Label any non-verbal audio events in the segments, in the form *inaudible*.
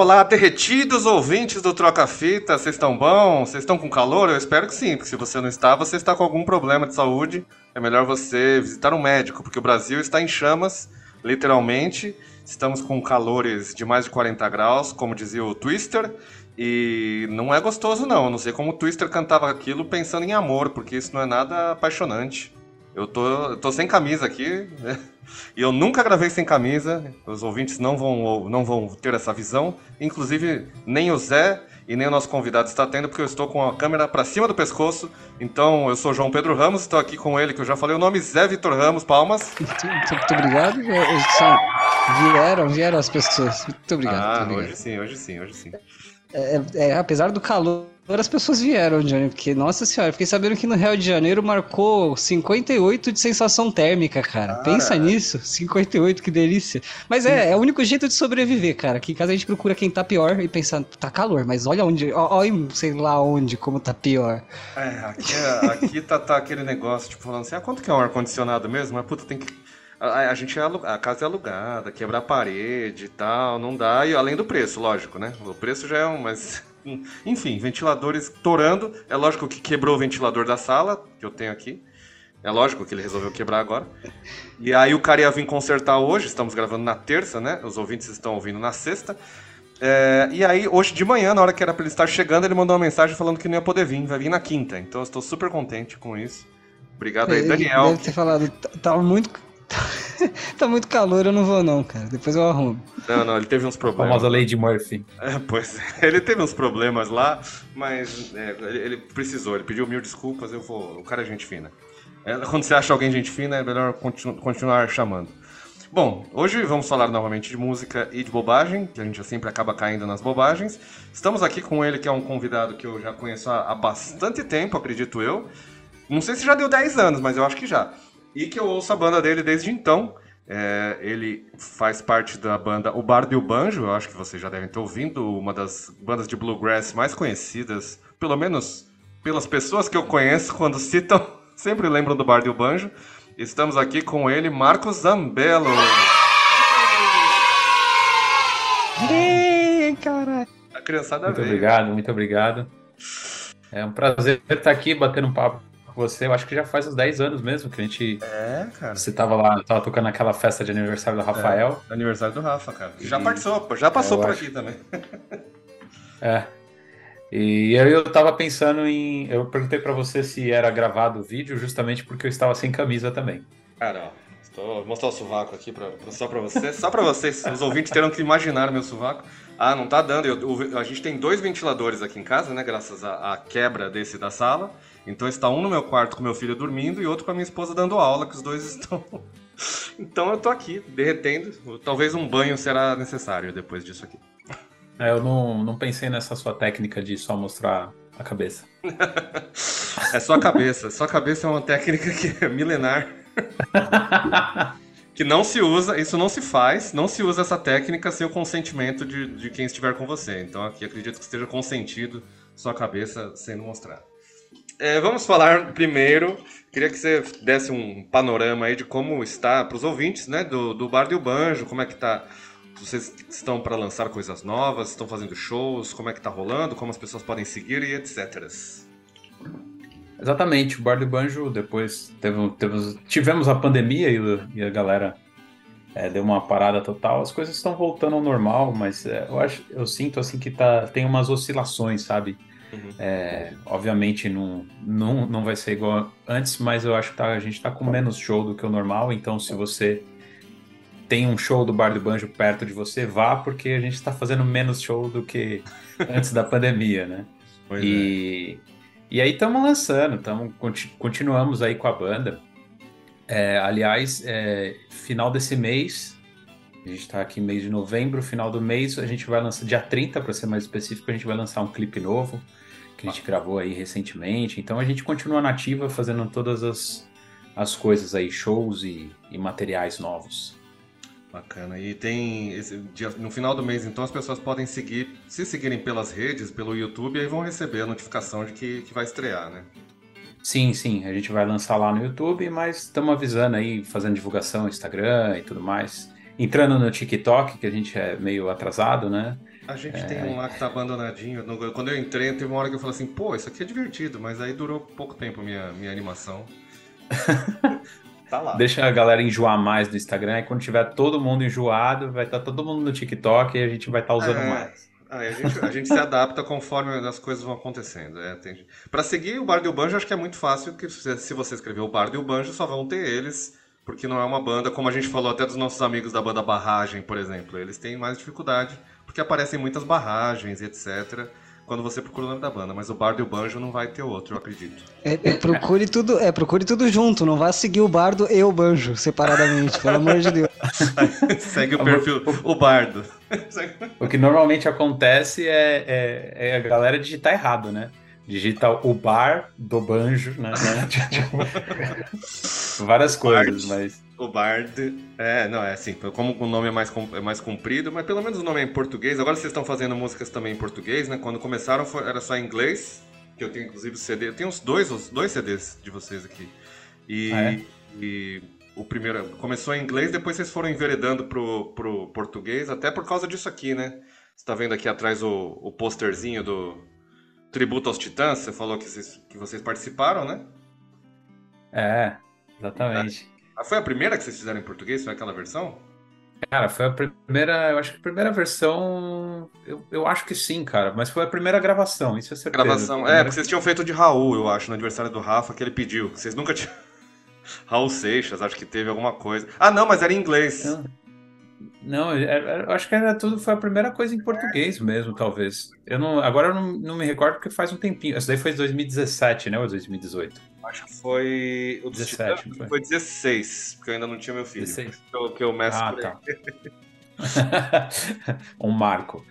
Olá, derretidos ouvintes do Troca Fita, vocês estão bom? Vocês estão com calor? Eu espero que sim, porque se você não está, você está com algum problema de saúde. É melhor você visitar um médico, porque o Brasil está em chamas, literalmente. Estamos com calores de mais de 40 graus, como dizia o Twister, e não é gostoso não. Não sei como o Twister cantava aquilo pensando em amor, porque isso não é nada apaixonante. Eu tô, eu tô sem camisa aqui, né? E eu nunca gravei sem camisa. Os ouvintes não vão, não vão ter essa visão. Inclusive, nem o Zé e nem o nosso convidado está tendo, porque eu estou com a câmera para cima do pescoço. Então, eu sou João Pedro Ramos, estou aqui com ele, que eu já falei o nome, Zé Vitor Ramos. Palmas. Muito, muito obrigado. Vieram, vieram as pessoas. Muito obrigado. Ah, muito obrigado. hoje sim, hoje sim, hoje sim. É, é, apesar do calor, as pessoas vieram, Johnny, porque, nossa senhora, fiquei sabendo que no Rio de Janeiro marcou 58 de sensação térmica, cara. Cara. Pensa nisso, 58, que delícia. Mas é, é o único jeito de sobreviver, cara. Aqui em casa a gente procura quem tá pior e pensa, tá calor, mas olha onde, olha sei lá onde, como tá pior. É, aqui, é- aqui tá, tá aquele negócio, tipo, falando assim, ah, quanto que é um ar-condicionado mesmo? Mas, puta, tem que... A, a gente é a casa é alugada, quebrar a parede e tal, não dá. E além do preço, lógico, né? O preço já é um, mas... *laughs* Enfim, ventiladores torando. É lógico que quebrou o ventilador da sala, que eu tenho aqui. É lógico que ele resolveu quebrar agora. E aí o cara ia vir consertar hoje, estamos gravando na terça, né? Os ouvintes estão ouvindo na sexta. É, e aí, hoje de manhã, na hora que era pra ele estar chegando, ele mandou uma mensagem falando que não ia poder vir, vai vir na quinta. Então eu estou super contente com isso. Obrigado aí, Ele Daniel. Deve ter falado, "Tá- tava muito. *laughs* tá muito calor, eu não vou não, cara. Depois eu arrumo. Não, não, ele teve uns A problemas. famosa Lady Murphy. É, pois é, *laughs* ele teve uns problemas lá, mas é, ele, ele precisou, ele pediu mil desculpas, eu vou. O cara é gente fina. É, quando você acha alguém gente fina, é melhor continu- continuar chamando. Bom, hoje vamos falar novamente de música e de bobagem, que a gente sempre acaba caindo nas bobagens. Estamos aqui com ele, que é um convidado que eu já conheço há, há bastante tempo, acredito eu. Não sei se já deu 10 anos, mas eu acho que já. E que eu ouço a banda dele desde então. É, ele faz parte da banda O Bardo e o Banjo, eu acho que vocês já devem ter ouvido, uma das bandas de bluegrass mais conhecidas, pelo menos pelas pessoas que eu conheço, quando *laughs* citam, sempre lembram do Bardo e o Banjo. Estamos aqui com ele, Marcos Zambello. Ih, caralho. A criançada Muito veio. obrigado, muito obrigado. É um prazer estar aqui batendo um papo você. Eu acho que já faz uns 10 anos mesmo que a gente. É, cara. Você tava lá, tava tocando naquela festa de aniversário do Rafael. Aniversário do Rafa, cara. Já E- participou, já passou Eu por acho. aqui também. *laughs* É. E aí eu tava pensando em. Eu perguntei pra você se era gravado o vídeo, justamente porque eu estava sem camisa também. Cara, ó, estou vou mostrar o sovaco aqui pra, só pra vocês. Só pra vocês, os ouvintes terão que imaginar o meu sovaco. Ah, não tá dando. Eu- a gente tem dois ventiladores aqui em casa, né? Graças à, à quebra desse da sala. Então está um no meu quarto com meu filho dormindo e outro com a minha esposa dando aula, que os dois estão. *laughs* Então eu tô aqui, derretendo. Talvez um banho será necessário depois disso aqui. É, eu não, não pensei nessa sua técnica de só mostrar a cabeça. *laughs* É só a cabeça. Só a cabeça é uma técnica que é milenar. *laughs* que não se usa, isso não se faz, não se usa essa técnica sem o consentimento de, de quem estiver com você. Então aqui acredito que esteja consentido sua cabeça sendo mostrada. É, vamos falar primeiro, queria que você desse um panorama aí de como está para os ouvintes, né, do, do Bardo e o Banjo, como é que tá, vocês estão para lançar coisas novas, estão fazendo shows, como é que tá rolando, como as pessoas podem seguir e etc. Exatamente, o Bar do Banjo, depois teve- teve- tivemos a pandemia e, e a galera é, deu uma parada total. As coisas estão voltando ao normal, mas é, eu acho, eu sinto assim que tá, tem umas oscilações, sabe? Uhum. É, obviamente não, não, não vai ser igual antes, mas eu acho que tá- a gente tá com menos show do que o normal, então se você tem um show do Bar do Banjo perto de você, vá, porque a gente está fazendo menos show do que *laughs* antes da pandemia, né? Pois é. E, e aí estamos lançando, tamo, conti- continuamos aí com a banda. É, aliás, é, final desse mês, a gente está aqui mês de novembro, final do mês, a gente vai lançar, dia 30 para ser mais específico, a gente vai lançar um clipe novo, que a gente gravou aí recentemente. Então a gente continua nativa fazendo todas as, as coisas aí, shows e, e materiais novos. Bacana. E tem esse dia, no final do mês, então as pessoas podem seguir, se seguirem pelas redes, pelo YouTube, aí vão receber a notificação de que, que vai estrear, né? Sim, sim, a gente vai lançar lá no YouTube, mas estamos avisando aí, fazendo divulgação no Instagram e tudo mais. Entrando no TikTok, que a gente é meio atrasado, né? A gente é... tem um lá que tá abandonadinho. Quando eu entrei, teve uma hora que eu falei assim, pô, isso aqui é divertido, mas aí durou pouco tempo minha, minha animação. *laughs* tá lá. Deixa a galera enjoar mais no Instagram, e quando tiver todo mundo enjoado, vai estar tá todo mundo no TikTok e a gente vai estar tá usando é... mais. Ah, a, gente, a gente se adapta conforme as coisas vão acontecendo. É, tem... Para seguir o Bardo e o Banjo, acho que é muito fácil, que se você escrever o Bardo e o Banjo, só vão ter eles porque não é uma banda, como a gente falou até dos nossos amigos da banda Barragem, por exemplo. Eles têm mais dificuldade, porque aparecem muitas barragens, etc. Quando você procura o nome da banda, mas o Bardo e o Banjo não vai ter outro, eu acredito. É, é, procure tudo, é, procure tudo junto, não vá seguir o Bardo e o Banjo separadamente, pelo amor de Deus. *laughs* Segue o perfil, o Bardo. o que normalmente acontece é, é, é a galera digitar errado, né? digita o bar do banjo, né? *laughs* Tipo, várias coisas, mas. O Bard. É, não, é assim, como o nome é mais, é mais comprido, mas pelo menos o nome é em português. Agora vocês estão fazendo músicas também em português, né? Quando começaram foi, era só em inglês, que eu tenho inclusive CD. Eu tenho uns dois, os dois CDs de vocês aqui. E, ah, é? e o primeiro começou em inglês, depois vocês foram enveredando pro, pro português, até por causa disso aqui, né? Você tá vendo aqui atrás o, o posterzinho do, tributo aos Titãs, você falou que vocês, que vocês participaram, né? É, exatamente. Ah, foi a primeira que vocês fizeram em português? Foi aquela versão? Cara, foi a primeira, eu acho que a primeira versão, eu, eu acho que sim, cara, mas foi a primeira gravação, isso é certeza. Gravação, é, porque vocês tinham feito de Raul, eu acho, no aniversário do Rafa, que ele pediu, vocês nunca tinham... *laughs* Raul Seixas, acho que teve alguma coisa. Ah, não, mas era em inglês. Não. Não, é, é, eu acho que era tudo, foi a primeira coisa em português mesmo, talvez. Eu não, agora eu não, não me recordo porque faz um tempinho. Essa daí foi 2017, né? Ou 2018? Acho que foi. O 17, foi. foi 16, porque eu ainda não tinha meu filho. 16. Que eu, que eu meço ah, tá. *laughs* um marco.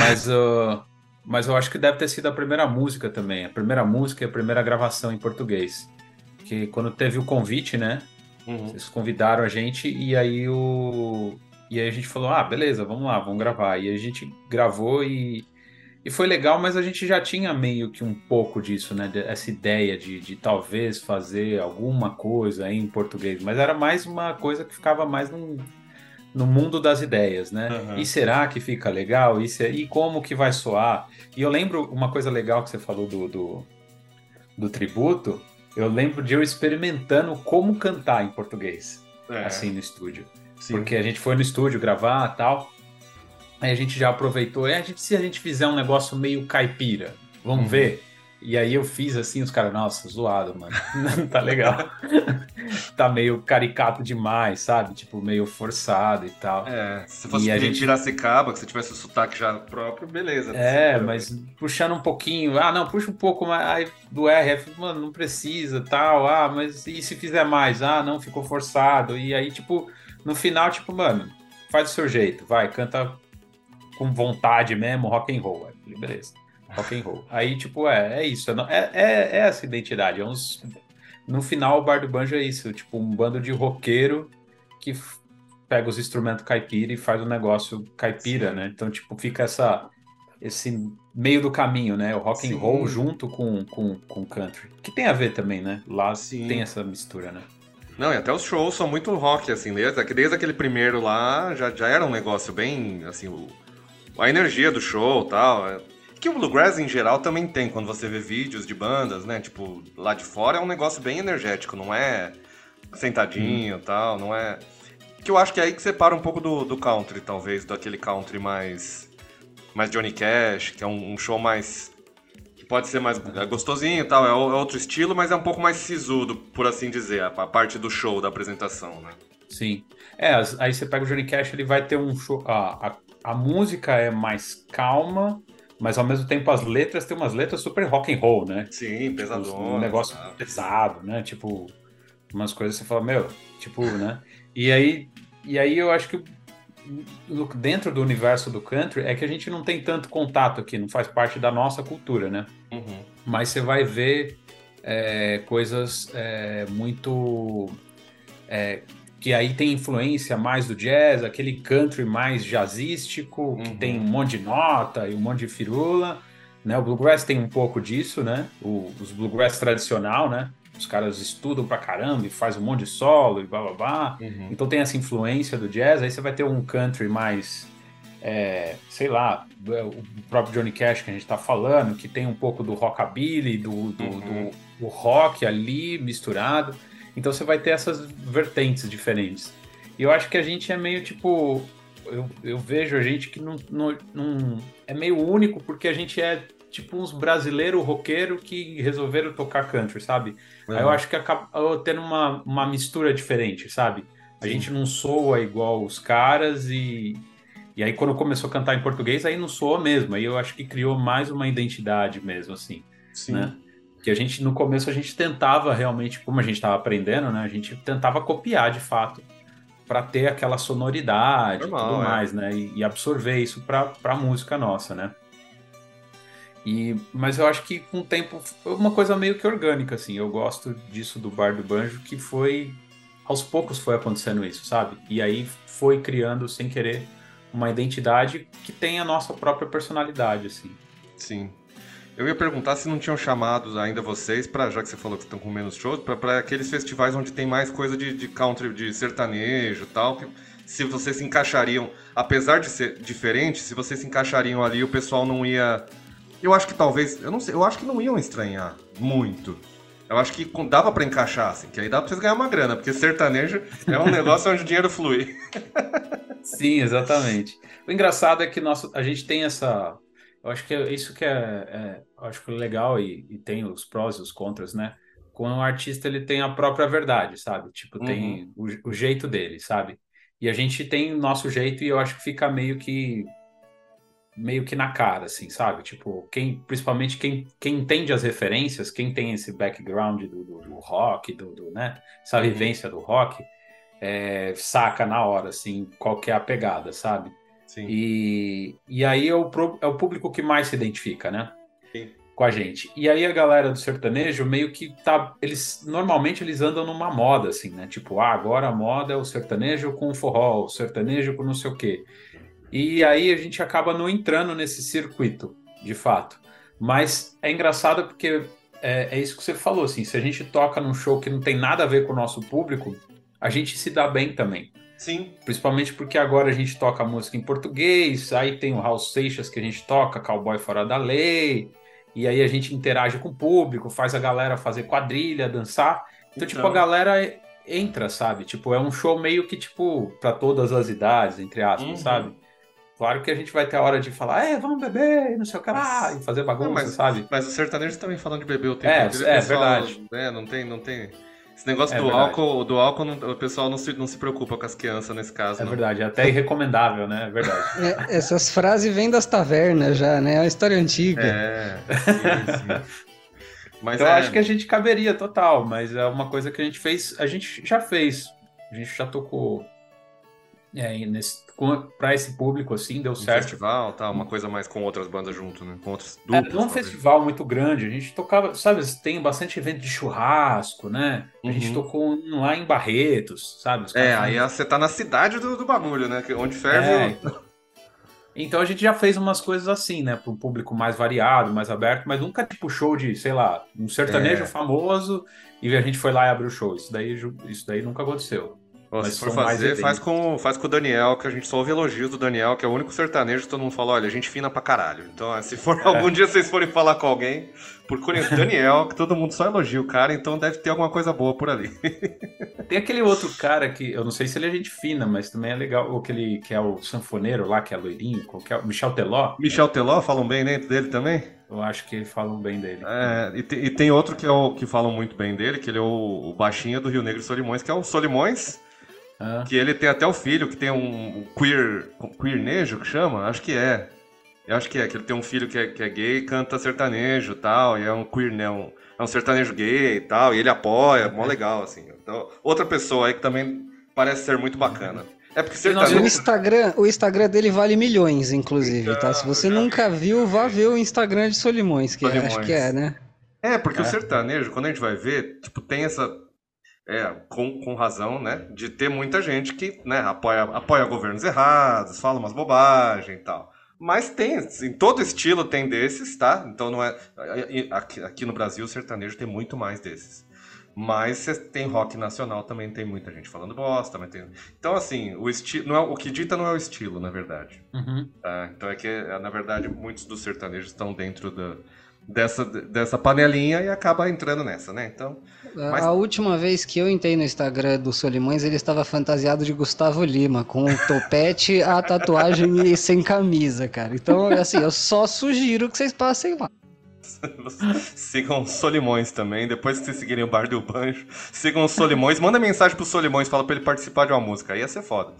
Mas, uh, mas eu acho que deve ter sido a primeira música também. A primeira música e a primeira gravação em português. Que quando teve o convite, né? Uhum. Vocês convidaram a gente e aí o, e aí a gente falou, ah, beleza, vamos lá, vamos gravar. E a gente gravou e, e foi legal, mas a gente já tinha meio que um pouco disso, né? Essa ideia de, de talvez fazer alguma coisa em português. Mas era mais uma coisa que ficava mais no, no mundo das ideias, né? Uhum. E será que fica legal? E, se, e como que vai soar? E eu lembro uma coisa legal que você falou do, do, do tributo. Eu lembro de eu experimentando como cantar em português, é. assim, no estúdio. Sim. Porque a gente foi no estúdio gravar tal. Aí a gente já aproveitou. E a gente, se a gente fizer um negócio meio caipira, vamos uhum. ver? E aí eu fiz assim, os caras, nossa, zoado, mano. Não *laughs* tá legal. tá meio caricato demais, sabe? Tipo, meio forçado e tal. É, se fosse a gente Piracicaba, que você tivesse o sotaque já próprio, beleza. É, mas puxando um pouquinho, ah, não, puxa um pouco mais do R, mano, não precisa, tal, ah, mas e se fizer mais? Ah, não, ficou forçado. E aí, tipo, no final, tipo, mano, faz do seu jeito, vai, canta com vontade mesmo, rock and roll. Aí, beleza, rock and roll. Aí, tipo, é, é isso, é, é, é essa identidade. É uns... No final, o Bar do Banjo é isso, tipo, um bando de roqueiro que pega os instrumentos caipira e faz o um negócio caipira, Sim. né? Então, tipo, fica essa esse meio do caminho, né? O rock Sim. and roll junto com, com, com country. Que tem a ver também, né? Lá Sim. tem essa mistura, né? Não, e até os shows são muito rock, assim, desde, desde aquele primeiro lá já, já era um negócio bem, assim, o, a energia do show e tal. É, que o Bluegrass em geral também tem, quando você vê vídeos de bandas, né? Tipo, lá de fora é um negócio bem energético, não é sentadinho e hum. tal, não é. Que eu acho que é aí que separa um pouco do, do country, talvez, daquele country mais. mais Johnny Cash, que é um, um show mais pode ser mais é gostosinho e tal, é, é, outro estilo, mas é um pouco mais sisudo, por assim dizer, a, a parte do show, da apresentação, né? Sim. É, aí você pega o Johnny Cash, ele vai ter um show. A, a, a música é mais calma, mas ao mesmo tempo as letras tem umas letras super rock and roll, né? Sim, tipo, Um negócio pesado, né? Tipo, umas coisas que você fala, meu, tipo, né? E aí, e aí eu acho que dentro do universo do country é que a gente não tem tanto contato aqui, não faz parte da nossa cultura, né? Uhum. Mas você vai ver é, coisas é, muito. É, que aí tem influência mais do jazz, aquele country mais jazzístico, uhum. que tem um monte de nota e um monte de firula. Né? O bluegrass tem um pouco disso, né? O, os bluegrass tradicional, né? os caras estudam pra caramba e faz um monte de solo e blá blá blá. Uhum. Então tem essa influência do jazz, aí você vai ter um country mais é, sei lá, o próprio Johnny Cash que a gente está falando, que tem um pouco do rockabilly, do, do, uhum. do, do rock ali misturado. Então você vai ter essas vertentes diferentes. E eu acho que a gente é meio tipo. Eu, eu vejo a gente que não, não, não, é meio único porque a gente é tipo uns brasileiros roqueiro que resolveram tocar country, sabe? Uhum. Aí eu acho que acabou tendo uma, uma mistura diferente, sabe? A Sim. gente não soa igual os caras e, e aí quando começou a cantar em português, aí não soa mesmo. Aí eu acho que criou mais uma identidade mesmo, assim. Sim. Né? Que a gente, no começo, a gente tentava realmente, como a gente estava aprendendo, né? A gente tentava copiar de fato para ter aquela sonoridade Normal, e tudo é. mais, né? E, e absorver isso para a música nossa, né? E, mas eu acho que com o tempo foi uma coisa meio que orgânica, assim. Eu gosto disso do Bar do Banjo, que foi. Aos poucos foi acontecendo isso, sabe? E aí foi criando, sem querer, uma identidade que tem a nossa própria personalidade, assim. Sim. Eu ia perguntar se não tinham chamado ainda vocês, para já que você falou que estão com menos shows, para aqueles festivais onde tem mais coisa de, de country, de sertanejo e tal, que se vocês se encaixariam, apesar de ser diferente, se vocês se encaixariam ali, o pessoal não ia eu acho que talvez, eu não sei, eu acho que não iam estranhar muito. Eu acho que dava para encaixar, assim, que aí dá pra vocês ganhar uma grana, porque sertanejo é um negócio onde o dinheiro flui. *laughs* Sim, exatamente. O engraçado é que nosso, a gente tem essa. Eu acho que é isso que é, é acho que é legal e, e, tem os prós e os contras, né? Quando o artista ele tem a própria verdade, sabe? Tipo, tem uhum. o, o jeito dele, sabe? E a gente tem o nosso jeito e eu acho que fica meio que meio que na cara, assim, sabe? Tipo, quem, principalmente quem, quem entende as referências, quem tem esse background do, do, do rock, do, do, né? Essa uhum. vivência do rock, é, saca na hora, assim, qual que é a pegada, sabe? Sim. E, e aí é o, é o público que mais se identifica, né? Sim. Com a gente. E aí a galera do sertanejo meio que tá. Eles normalmente eles andam numa moda, assim, né? Tipo, ah, agora a moda é o sertanejo com o forró, o sertanejo com não sei o quê. E aí a gente acaba não entrando nesse circuito, de fato. Mas é engraçado porque é, é, isso que você falou, assim, se a gente toca num show que não tem nada a ver com o nosso público, a gente se dá bem também. Sim. Principalmente porque agora a gente toca música em português, aí tem o House Seixas que a gente toca, Cowboy Fora da Lei, e aí a gente interage com o público, faz a galera fazer quadrilha, dançar. Então, então... tipo, a então. galera entra, sabe? Tipo, é um show meio que, tipo, para todas as idades, entre aspas, uhum. sabe? Claro que a gente vai ter a hora de falar, é, vamos beber, e não sei o que lá, e fazer bagunça, não, mas, sabe? Mas o sertanejo também falando de beber o tempo é, É, pessoal, verdade. É, não tem, não tem... Esse negócio é do verdade. álcool, do álcool não, o pessoal não se, não se preocupa com as crianças nesse caso. É não. verdade, é até irrecomendável, né? É verdade. É, essas frases vêm das tavernas já, né? É uma história antiga. É, sim, sim. Mas então, é... acho que a gente caberia total, mas é uma coisa que a gente fez, a gente já fez. A gente já tocou é, para esse público assim, deu um certo. festival, tá, uma coisa mais com outras bandas junto, né? Com outros é, duplos. É, um festival muito grande, a gente tocava, sabe, tem bastante evento de churrasco, né? A uhum. gente tocou lá em Barretos, sabe? É, aí você tá na cidade do, do bagulho, né? Onde ferve. É, então... então a gente já fez umas coisas assim, né? Para um público mais variado, mais aberto, mas nunca tipo show de, sei lá, um sertanejo é. famoso e a gente foi lá e abriu o show. Isso daí, isso daí nunca aconteceu. Mas se for fazer, faz com, faz com o Daniel, que a gente só ouve elogios do Daniel, que é o único sertanejo que todo mundo fala, olha, a gente fina pra caralho. Então, se for *laughs* é. algum dia vocês forem falar com alguém, procurem o Daniel, que todo mundo só elogia o cara, então deve ter alguma coisa boa por ali. *laughs* Tem aquele outro cara que, eu não sei se ele é gente fina, mas também é legal, aquele que é o sanfoneiro lá, que é loirinho, qualquer, Michel Teló. Michel Teló, falam bem dele também? Eu acho que falam bem dele. É, e, te, e, tem outro que, é o, que falam muito bem dele, que ele é o, o baixinho do Rio Negro Solimões, que é o Solimões ah. Que ele tem até o filho que tem um queer. queernejo que chama? Acho que é. Eu acho que é, que ele tem um filho que é, que é gay canta sertanejo e tal, e é um queer, né? Um, é um sertanejo gay e tal, e ele apoia, mó legal, assim. Então, outra pessoa aí que também parece ser muito bacana. É porque sertanejo... O Instagram, o Instagram dele vale milhões, inclusive, tá? Se você nunca viu, vá ver o Instagram de Solimões, que Solimões. acho que é, né? É, porque é. o sertanejo, quando a gente vai ver, tipo, tem essa é, com, com razão, né? De ter muita gente que né, apoia, apoia governos errados, fala umas bobagens e tal. Mas tem, em todo estilo tem desses, tá? Então não é. Aqui, aqui no Brasil, o sertanejo tem muito mais desses. Mas você tem rock nacional também, tem muita gente falando bosta, também tem. Então, assim, o estilo. É, o que dita não é o estilo, na verdade. Uhum. Tá? Então é que, na verdade, muitos dos sertanejos estão dentro da, dessa, dessa panelinha e acaba entrando nessa, né? Então. Mas... A última vez que eu entrei no Instagram do Solimões, ele estava fantasiado de Gustavo Lima, com o topete, a tatuagem e sem camisa, cara. Então, assim, eu só sugiro que vocês passem lá. *laughs* sigam Solimões também. Depois que vocês seguirem o Bar do Banjo, sigam os Solimões. Manda mensagem pro Solimões, fala pra ele participar de uma música. Ia ser foda.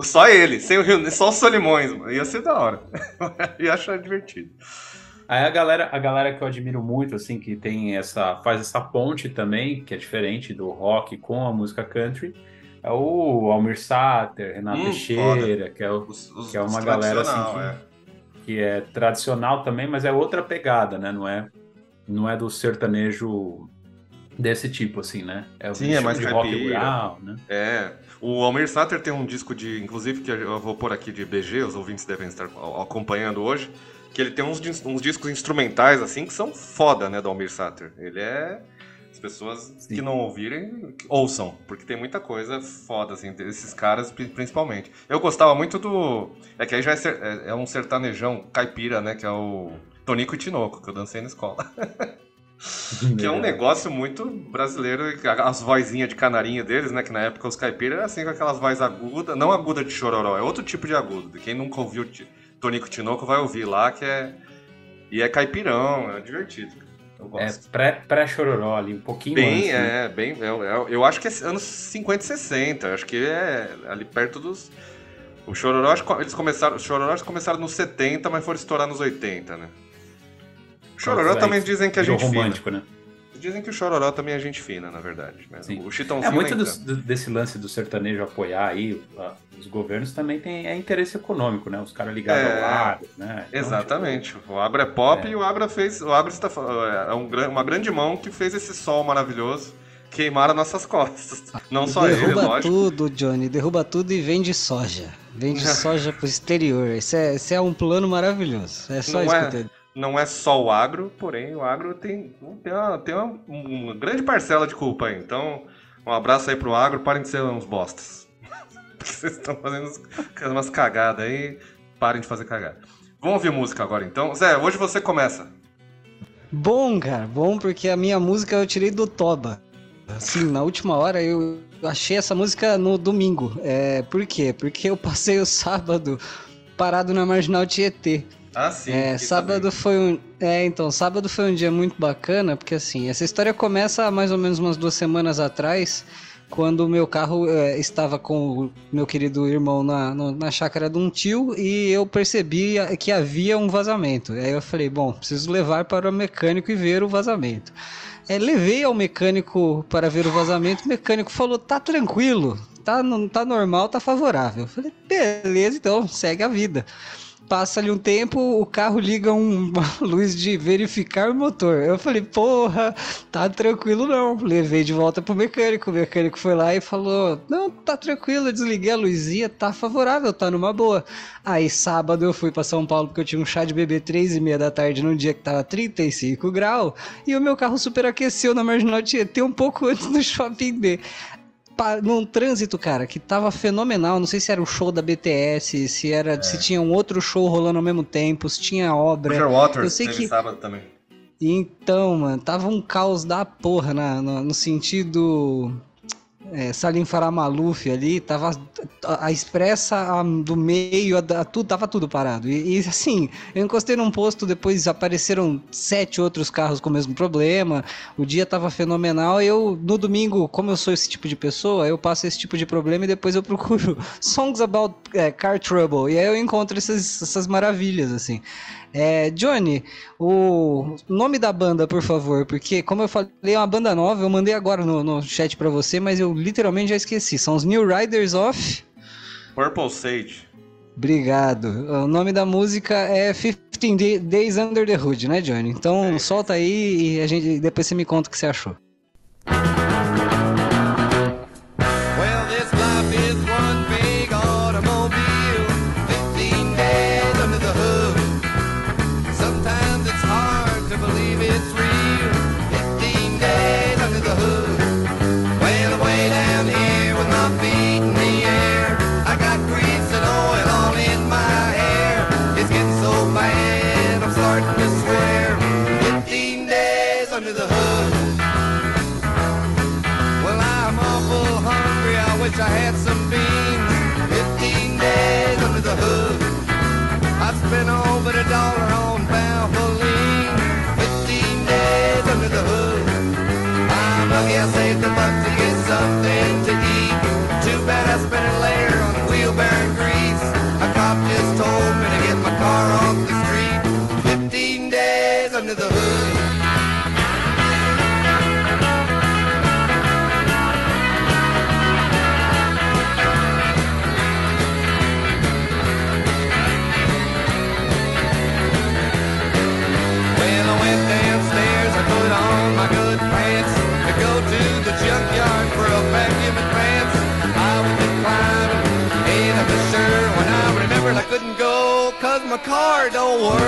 Só ele, sem o, só os Solimões. Ia ser da hora. *laughs* Ia achar divertido. Aí a galera, a galera que eu admiro muito, assim, que tem essa. faz essa ponte também, que é diferente do rock com a música country, é o Almir Sater, Renato hum, Teixeira, que é, o, os, os, que é uma galera assim. Que, é que é tradicional também, mas é outra pegada, né? Não é, não é do sertanejo desse tipo, assim, né? É Sim, é mais de rock rural, né? É. O Almir Sater tem um disco de, inclusive, que eu vou pôr aqui de BG, os ouvintes devem estar acompanhando hoje, que ele tem uns, uns discos instrumentais, assim, que são foda, né, do Almir Sater. Ele é as pessoas Sim. que não ouvirem, ouçam, porque tem muita coisa foda, assim, desses caras principalmente. Eu gostava muito do. É que aí já é, é, é um sertanejão caipira, né? Que é o Tonico e Tinoco, que eu dancei na escola. *laughs* que é um negócio muito brasileiro, as vozinhas de canarinho deles, né? Que na época os caipiras eram assim com aquelas vozes agudas, não aguda de chororó, é outro tipo de agudo. Quem nunca ouviu Tonico Tinoco vai ouvir lá, que é. E é caipirão, é divertido. Eu gosto. É pré-chororó ali, um pouquinho bem, antes. Né? É, bem. Eu, eu, eu, acho que é anos 50 e 60. Acho que é ali perto dos. O Chororó, eles começaram, os Chororós começaram nos 70, mas foram estourar nos 80, né? O Chororó Nossa, também dizem que a gente romântico, fina. né? Dizem que o Chororó também é gente fina, na verdade. Né? O Chitãozinho. É muito do, desse lance do sertanejo apoiar aí os governos também tem é interesse econômico, né? Os caras ligados é, ao agro, né? Então, exatamente. Tipo, o agro é pop é. e o agro fez. O agro está, é um, uma grande mão que fez esse sol maravilhoso queimar as nossas *laughs* costas. Não só derruba ele, Derruba tudo, Johnny. Derruba tudo e vende soja. Vende *laughs* soja pro exterior. Esse é, esse é um plano maravilhoso. É só não isso é, que eu tenho não é só o agro, porém o agro tem, tem, uma, tem uma, uma, grande parcela de culpa aí. Então, um abraço aí pro agro, parem de ser uns bostas. *laughs* Vocês estão fazendo umas cagadas aí, parem de fazer cagada. Vamos ouvir música agora então. Zé, hoje você começa. Bom, cara, bom porque a minha música eu tirei do Toba. Assim, na última hora eu achei essa música no domingo. É, por quê? Porque eu passei o sábado parado na Marginal Tietê. Ah, sim. É, sábado também. foi um. É, então, sábado foi um dia muito bacana, porque assim, essa história começa há mais ou menos umas duas semanas atrás, quando o meu carro é, estava com o meu querido irmão na, no, na chácara de um tio e eu percebi que havia um vazamento. Aí eu falei, bom, preciso levar para o mecânico e ver o vazamento. É, levei ao mecânico para ver o vazamento, o mecânico falou, tá tranquilo, tá, tá normal, tá favorável. Eu falei, beleza, então, segue a vida. Passa ali um tempo, o carro liga uma *laughs* luz de verificar o motor. Eu falei, porra, tá tranquilo não. Levei de volta pro mecânico. O mecânico foi lá e falou: Não, tá tranquilo, eu desliguei a luzinha, tá favorável, tá numa boa. Aí sábado eu fui para São Paulo porque eu tinha um chá de bebê três e meia da tarde num dia que tava 35 graus e o meu carro superaqueceu na Marginal Tietê um pouco *laughs* antes do shopping B num trânsito, cara, que tava fenomenal. Não sei se era um show da BTS, se era, é. se tinha um outro show rolando ao mesmo tempo, se tinha obra. Roger Waters, eu sei que sábado também. Então, mano, tava um caos da porra na, no, no sentido é, Salim Faramaluf ali, tava a, a expressa a, do meio, a, tudo, tava tudo parado. E, e, assim, eu encostei num posto, depois apareceram sete outros carros com o mesmo problema. O dia tava fenomenal. Eu, no domingo, como eu sou esse tipo de pessoa, eu passo esse tipo de problema e depois eu procuro *laughs* songs about é, car trouble. E aí eu encontro essas, essas maravilhas, assim. É, Johnny, o nome da banda, por favor, porque como eu falei, é uma banda nova, eu mandei agora no, no chat para você, mas eu literalmente já esqueci. São os New Riders of Purple Sage. Obrigado. O nome da música é 15 Days Under the Hood, né, Johnny? Então é. solta aí e a gente depois você me conta o que você achou. My car don't work.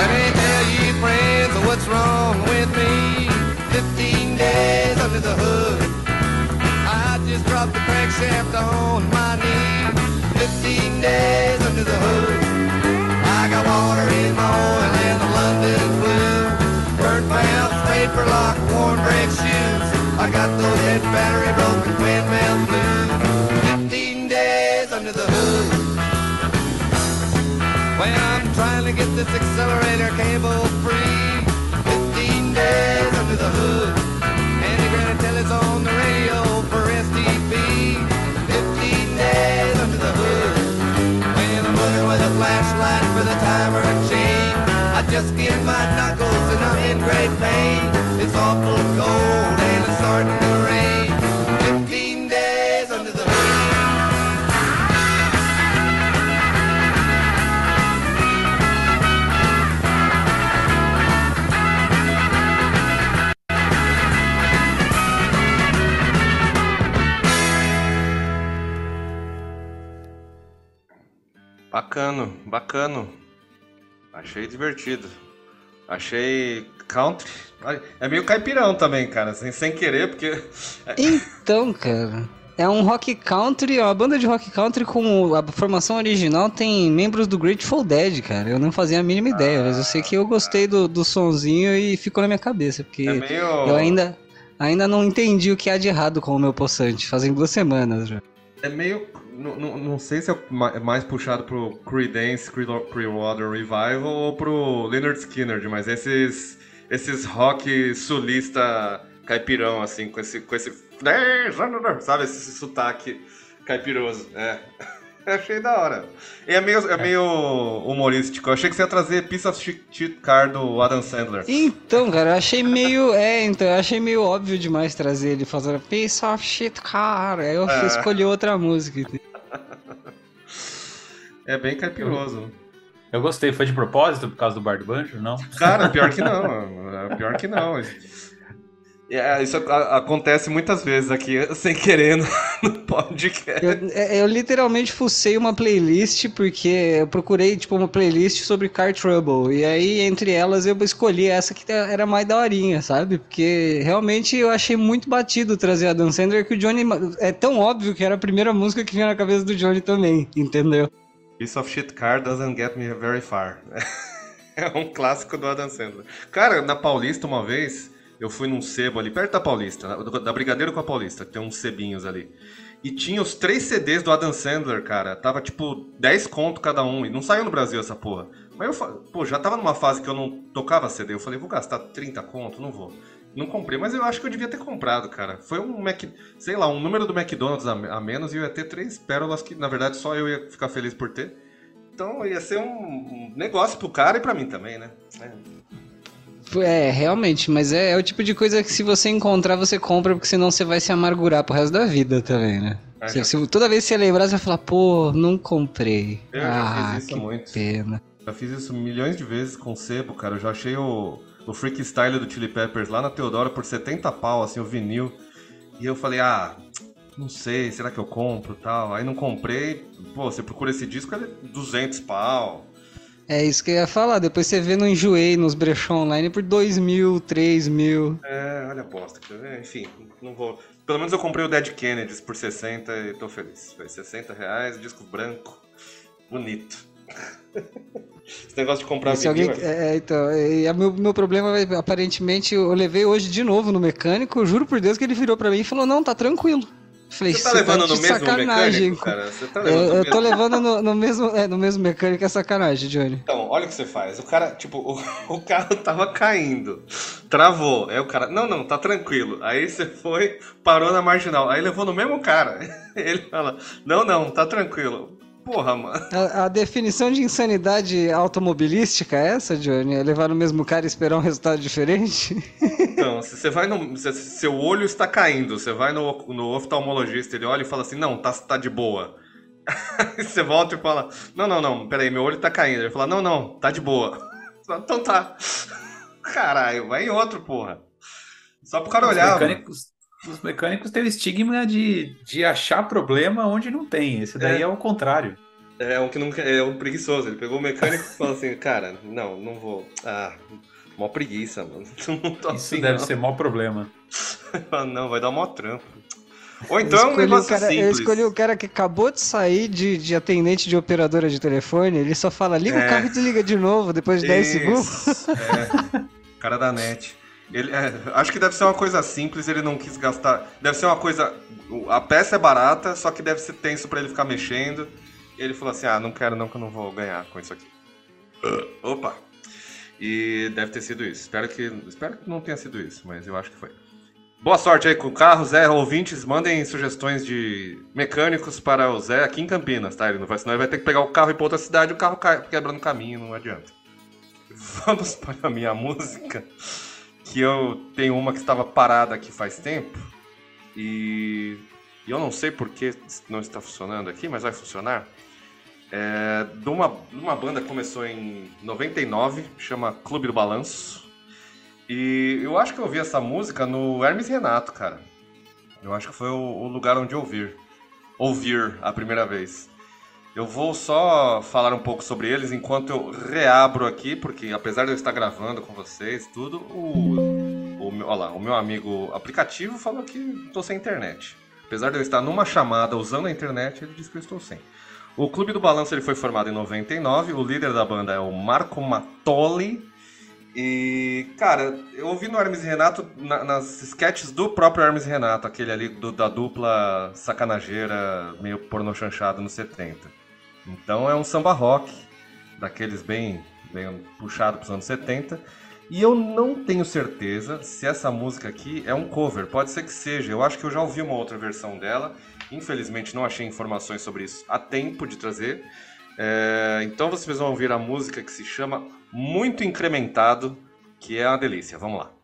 Let me tell you, friends, what's wrong with me. 15 days under the hood. I just dropped the crankshaft on my knee. 15 days under the hood. I got water in my oil and the London blue. Burnt valves, for lock, worn brake shoes. I got those head battery broken windmill blues. 15 days under the hood. I'm trying to get this accelerator cable free. 15 days under the hood. And the granny tell is on the radio for STP. 15 days under the hood. When I'm looking with a flashlight for the timer chain. I just get my knuckles and I'm in great pain. It's awful cold and it's starting to rain. Bacano, bacano. Achei divertido. Achei country. É meio caipirão também, cara, sem, sem querer, porque. *laughs* Então, cara, é um rock country, ó, a banda de rock country com a formação original tem membros do Grateful Dead, cara. Eu não fazia a mínima ideia, mas eu sei que eu gostei do, do sonzinho e ficou na minha cabeça, porque É meio. eu ainda, ainda não entendi o que há de errado com o meu poçante, fazem duas semanas já. É meio. Não, não, sei se é ma- mais puxado pro Creedence Clearwater Revival ou pro Leonard Skinner, mas esses. Esses rock sulista caipirão, assim, com esse. Com esse sabe, esse sotaque caipiroso. É. *laughs* Achei da hora. E é meio, é meio humorístico. Eu achei que você ia trazer Piece of Shit Car do Adam Sandler. Então, cara, eu achei meio. É, então, eu achei meio óbvio demais trazer ele fazendo Piece of shit, cara. Aí eu É. escolhi outra música. É bem caipiroso. Eu gostei, foi de propósito por causa do bar do banjo? Não? Cara, pior que não. Pior que não. É, isso a- acontece muitas vezes aqui, *laughs* sem querer, no, no podcast. Eu, é, eu literalmente fucei uma playlist porque eu procurei tipo uma playlist sobre Car Trouble e aí entre elas eu escolhi essa que era mais daorinha, sabe? Porque realmente eu achei muito batido trazer a Dan Sandler que o Johnny é tão óbvio que era a primeira música que vinha na cabeça do Johnny também, entendeu? Piece of shit car doesn't get me very far. *laughs* É um clássico do Adam Sandler. Cara, na Paulista, uma vez, eu fui num sebo ali, perto da Paulista, da Brigadeiro com a Paulista, que tem uns sebinhos ali. E tinha os três CDs do Adam Sandler, cara. Tava tipo 10 conto cada um. E não saiu no Brasil essa porra. Mas eu, pô, já tava numa fase que eu não tocava CD. Eu falei, vou gastar 30 conto? Não vou. Não comprei, mas eu acho que eu devia ter comprado, cara. Foi um Mac, sei lá, um número do McDonald's a, menos e eu ia ter três pérolas que, na verdade, só eu ia ficar feliz por ter. Então ia ser um negócio pro cara e pra mim também, né? É. É, realmente, mas é, é o tipo de coisa que se você encontrar, você compra, porque senão você vai se amargurar pro resto da vida também, né? É, Se- já- se- toda vez que você lembrar, você vai falar, pô, não comprei. Eu já ah, fiz isso que muito. pena. Já fiz isso milhões de vezes com sebo, cara. Eu já achei o, o Freak Style do Chili Peppers lá na Teodora por 70 pau, assim, o vinil. E eu falei, ah, não sei, será que eu compro tal? Aí não comprei. Pô, você procura esse disco, é 200 pau. É isso que eu ia falar, depois você vê no Enjoei, nos brechó online por 2 mil, 3 mil. É, olha a bosta. Enfim, não vou. Pelo menos eu comprei o Dead Kennedys por 60 e tô feliz. Foi 60 reais, disco branco, bonito. *laughs* Esse negócio de comprar se alguém, bebida, é, então, a meu, meu problema, aparentemente, eu levei hoje de novo no mecânico, juro por Deus que ele virou pra mim e falou, não, tá tranquilo. Eu Falei, Você tá levando de no mesmo sacanagem, mecânico, cara? Você tá Eu, levando no eu mesmo... tô levando no, no mesmo, é, no mesmo mecânico, é sacanagem, Johnny. Então, olha o que você faz. O cara, tipo, o, *laughs* o carro tava caindo. Travou. Aí o cara, não, não, tá tranquilo. Aí você foi, parou na marginal. Aí levou no mesmo cara. *laughs* Ele fala, não, não, tá tranquilo. Porra, mano. A, a definição de insanidade automobilística é essa, Johnny? É levar no mesmo cara e esperar um resultado diferente? Então, se você vai no. Se, se seu olho está caindo, você vai no, no oftalmologista, ele olha e fala assim, não, tá, tá de boa. Aí *laughs* você volta e fala, não, não, não, peraí, meu olho tá caindo. Ele fala, não, não, tá de boa. *laughs* Então tá. Caralho, vai em outro, porra. Só pro cara Os olhar. mano. mecânicos, os mecânicos têm o estigma de, de achar problema onde não tem. Esse daí É. é, o contrário. É um que não quer- é um preguiçoso. Ele pegou o mecânico e falou assim, cara, não, não vou. Ah, mó preguiça, mano. *laughs* Não tô Isso assim, deve não. ser maior problema. *laughs* Não, vai dar mó trampo. Ou então eu, é um escolhi o negócio cara, eu simples. escolhi o cara que acabou de sair de, de atendente de operadora de telefone, ele só fala, liga É. o carro e desliga de novo, depois de 10 segundos. Isso, É, *laughs* cara da net. Ele, é, acho que deve ser uma coisa simples, ele não quis gastar. Deve ser uma coisa. A peça é barata, só que deve ser tenso pra ele ficar mexendo. E ele falou assim: ah, não quero não, que eu não vou ganhar com isso aqui. Opa! E deve ter sido isso. Espero que, espero que não tenha sido isso, mas eu acho que foi. Boa sorte aí com o carro, Zé. Ouvintes, mandem sugestões de mecânicos para o Zé aqui em Campinas, tá? Ele não vai, senão ele vai ter que pegar o carro e ir pra outra cidade o carro quebra no caminho, não adianta. *laughs* Vamos para a minha música, que eu tenho uma que estava parada aqui faz tempo e e eu não sei por que não está funcionando aqui, mas vai funcionar. É de uma, uma banda que começou em 99, chama Clube do Balanço. E eu acho que eu ouvi essa música no Hermes Renato, cara. Eu acho que foi o, o lugar onde eu ouvir. Ouvir a primeira vez. Eu vou só falar um pouco sobre eles enquanto eu reabro aqui, porque apesar de eu estar gravando com vocês, tudo, o, o, meu, lá, o meu amigo aplicativo falou que estou sem internet. Apesar de eu estar numa chamada usando a internet, ele disse que eu estou sem. O Clube do Balanço ele foi formado em 99, o líder da banda é o Marco Matoli. E, cara, eu ouvi no Hermes e Renato, na- nas sketches do próprio Hermes e Renato, aquele ali do- da dupla sacanageira, meio porno chanchado nos 70. Então é um samba rock, daqueles bem, bem puxado para os anos 70. E eu não tenho certeza se essa música aqui é um cover. Pode ser que seja. Eu acho que eu já ouvi uma outra versão dela. Infelizmente não achei informações sobre isso a tempo de trazer. É, então vocês vão ouvir a música que se chama Muito Incrementado, que é uma delícia. Vamos lá.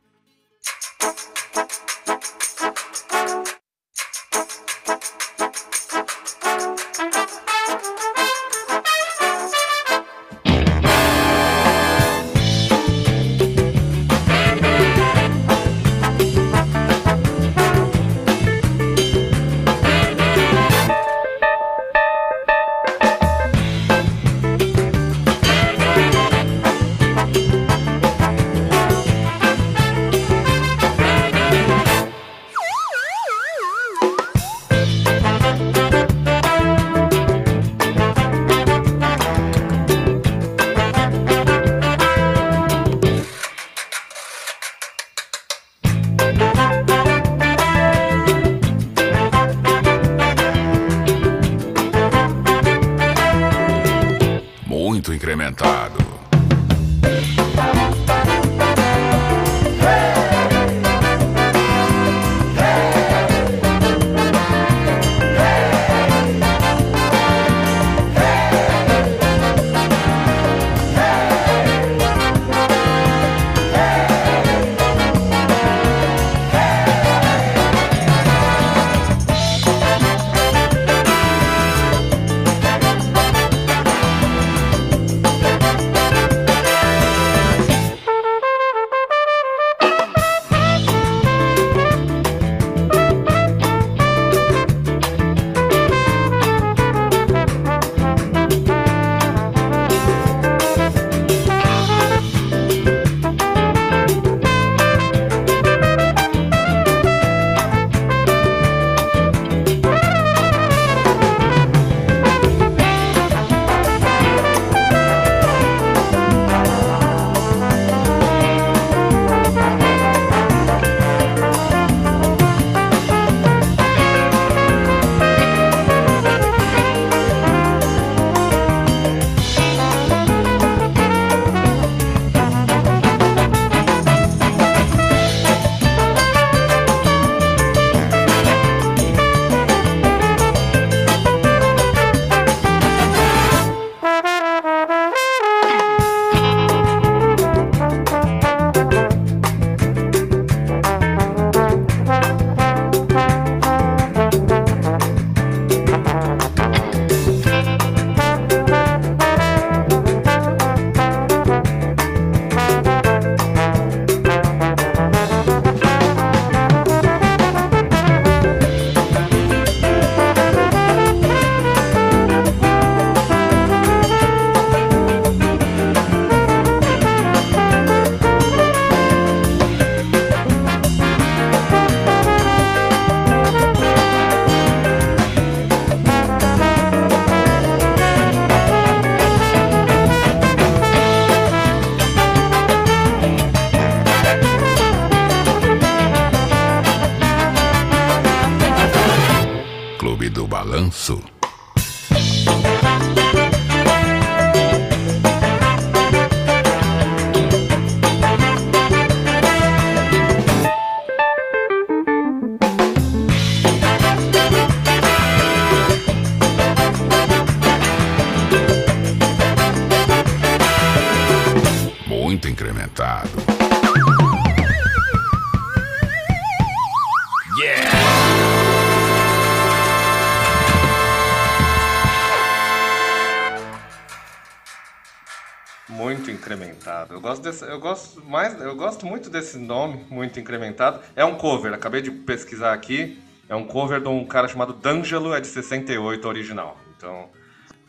Gosto desse, eu gosto mais, eu gosto muito desse nome, muito incrementado. É um cover, acabei de pesquisar aqui. É um cover de um cara chamado D'Angelo, é de 68 original. Então,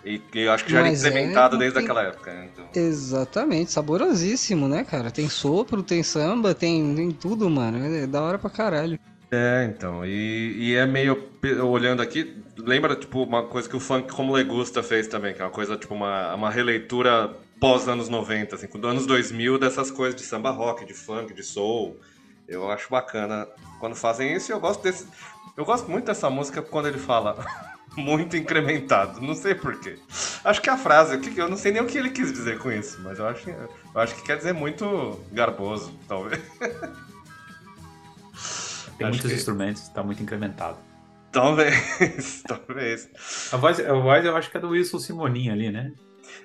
e, e eu acho que já era Mas é, incrementado não desde tem- aquela época. né? Então, Exatamente, saborosíssimo, né, cara? Tem sopro, tem samba, tem, tem tudo, mano. É da hora pra caralho. É, então, e, e é meio, olhando aqui, lembra, tipo, uma coisa que o funk como Legusta fez também, que é uma coisa, tipo, uma, uma releitura pós anos 90, assim, com anos 2000 dessas coisas de samba rock, de funk, de soul. Eu acho bacana quando fazem isso e eu gosto desse, eu gosto muito dessa música quando ele fala *laughs* muito incrementado, não sei porquê. Acho que a frase, o que que- eu não sei nem o que ele quis dizer com isso, mas eu acho, eu acho que quer dizer muito garboso, talvez. *laughs* Tem Acho muitos que- instrumentos, tá muito incrementado. Talvez, *laughs* talvez. A voz, a voz eu acho que é do Wilson Simoninho ali, né?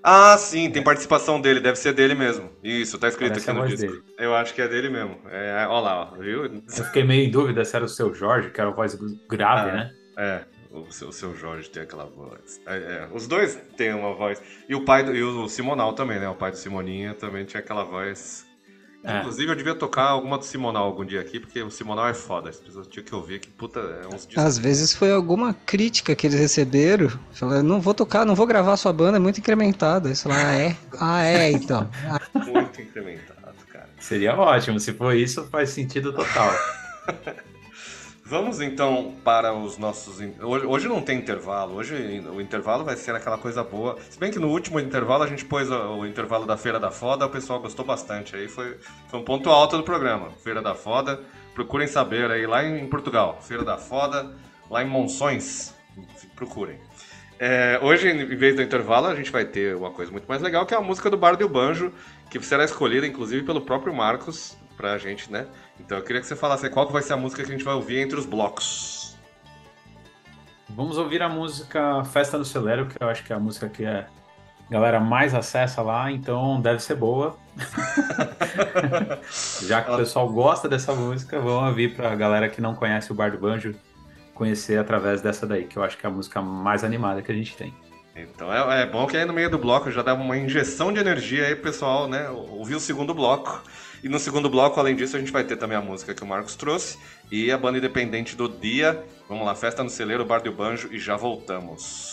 Ah, sim, tem participação dele, deve ser dele mesmo. Isso, tá escrito Parece aqui no disco. dele. Eu acho que é dele mesmo. É, ó lá, ó, viu? Eu fiquei meio em dúvida se era o seu Jorge, que era a voz grave, Ah. né? É, o seu, o seu Jorge tem aquela voz. É, é, os dois têm uma voz. E o pai do, e o Simonal também, né? O pai do Simoninha também tinha aquela voz. É. Inclusive, eu devia tocar alguma do Simonal algum dia aqui, porque o Simonal é foda. As pessoas tinham que ouvir que puta, é uns discos. Às vezes foi alguma crítica que eles receberam. Falaram, não vou tocar, não vou gravar sua banda, é muito incrementada. Eles falaram, ah, é? Ah, é, então. Muito incrementado, cara. Seria ótimo, se for isso, faz sentido total. *laughs* Vamos então para os nossos. Hoje, hoje não tem intervalo, hoje o intervalo vai ser aquela coisa boa. Se bem que no último intervalo a gente pôs o, o intervalo da Feira da Foda, o pessoal gostou bastante. Aí foi, foi um ponto alto do programa. Feira da Foda, procurem saber aí lá em Portugal. Feira da Foda, lá em Monções. Procurem. É, hoje, em vez do intervalo, a gente vai ter uma coisa muito mais legal, que é a música do Bardo e o Banjo, que será escolhida, inclusive, pelo próprio Marcos, pra gente, né? Então eu queria que você falasse qual que vai ser a música que a gente vai ouvir entre os blocos. Vamos ouvir a música Festa no Celero, que eu acho que é a música que a galera mais acessa lá, então deve ser boa. *laughs* Já que o pessoal gosta dessa música, vamos ouvir pra galera que não conhece o Bar do Banjo conhecer através dessa daí, que eu acho que é a música mais animada que a gente tem. Então é, é bom que aí no meio do bloco já dá uma injeção de energia aí pro pessoal, né? Ouvir o segundo bloco. E no segundo bloco, além disso, a gente vai ter também a música que o Marcos trouxe e a banda independente do dia. Vamos lá, Festa no Celeiro, Bar do Banjo e já voltamos.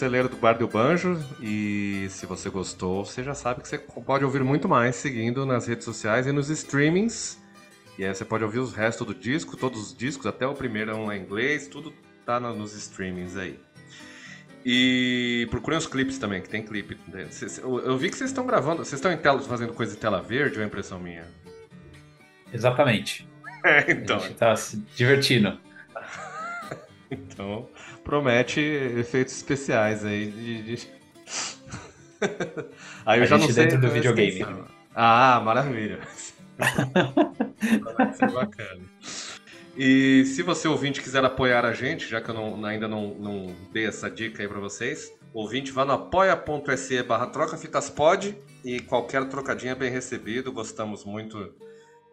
Celeiro do Bar do Banjo e se você gostou, você já sabe que você pode ouvir muito mais seguindo nas redes sociais e nos streamings. E aí você pode ouvir os restos do disco, todos os discos, até o primeiro é em inglês, tudo tá nos streamings aí. E procurem os clipes também, que tem clipe. Eu eu vi que vocês estão gravando, vocês estão em tela, fazendo coisa em tela verde ou é impressão minha? Exatamente. *laughs* É, então. A gente tá se divertindo. Então, promete efeitos especiais aí de. de- aí eu A já não gente sei. dentro do videogame. Ah, maravilha. Vai ser bacana. E se você ouvinte quiser apoiar a gente, já que eu não- ainda não, não dei essa dica aí pra vocês, ouvinte, vá no apoia.se barra trocafitaspod e qualquer trocadinho é bem recebido. Gostamos muito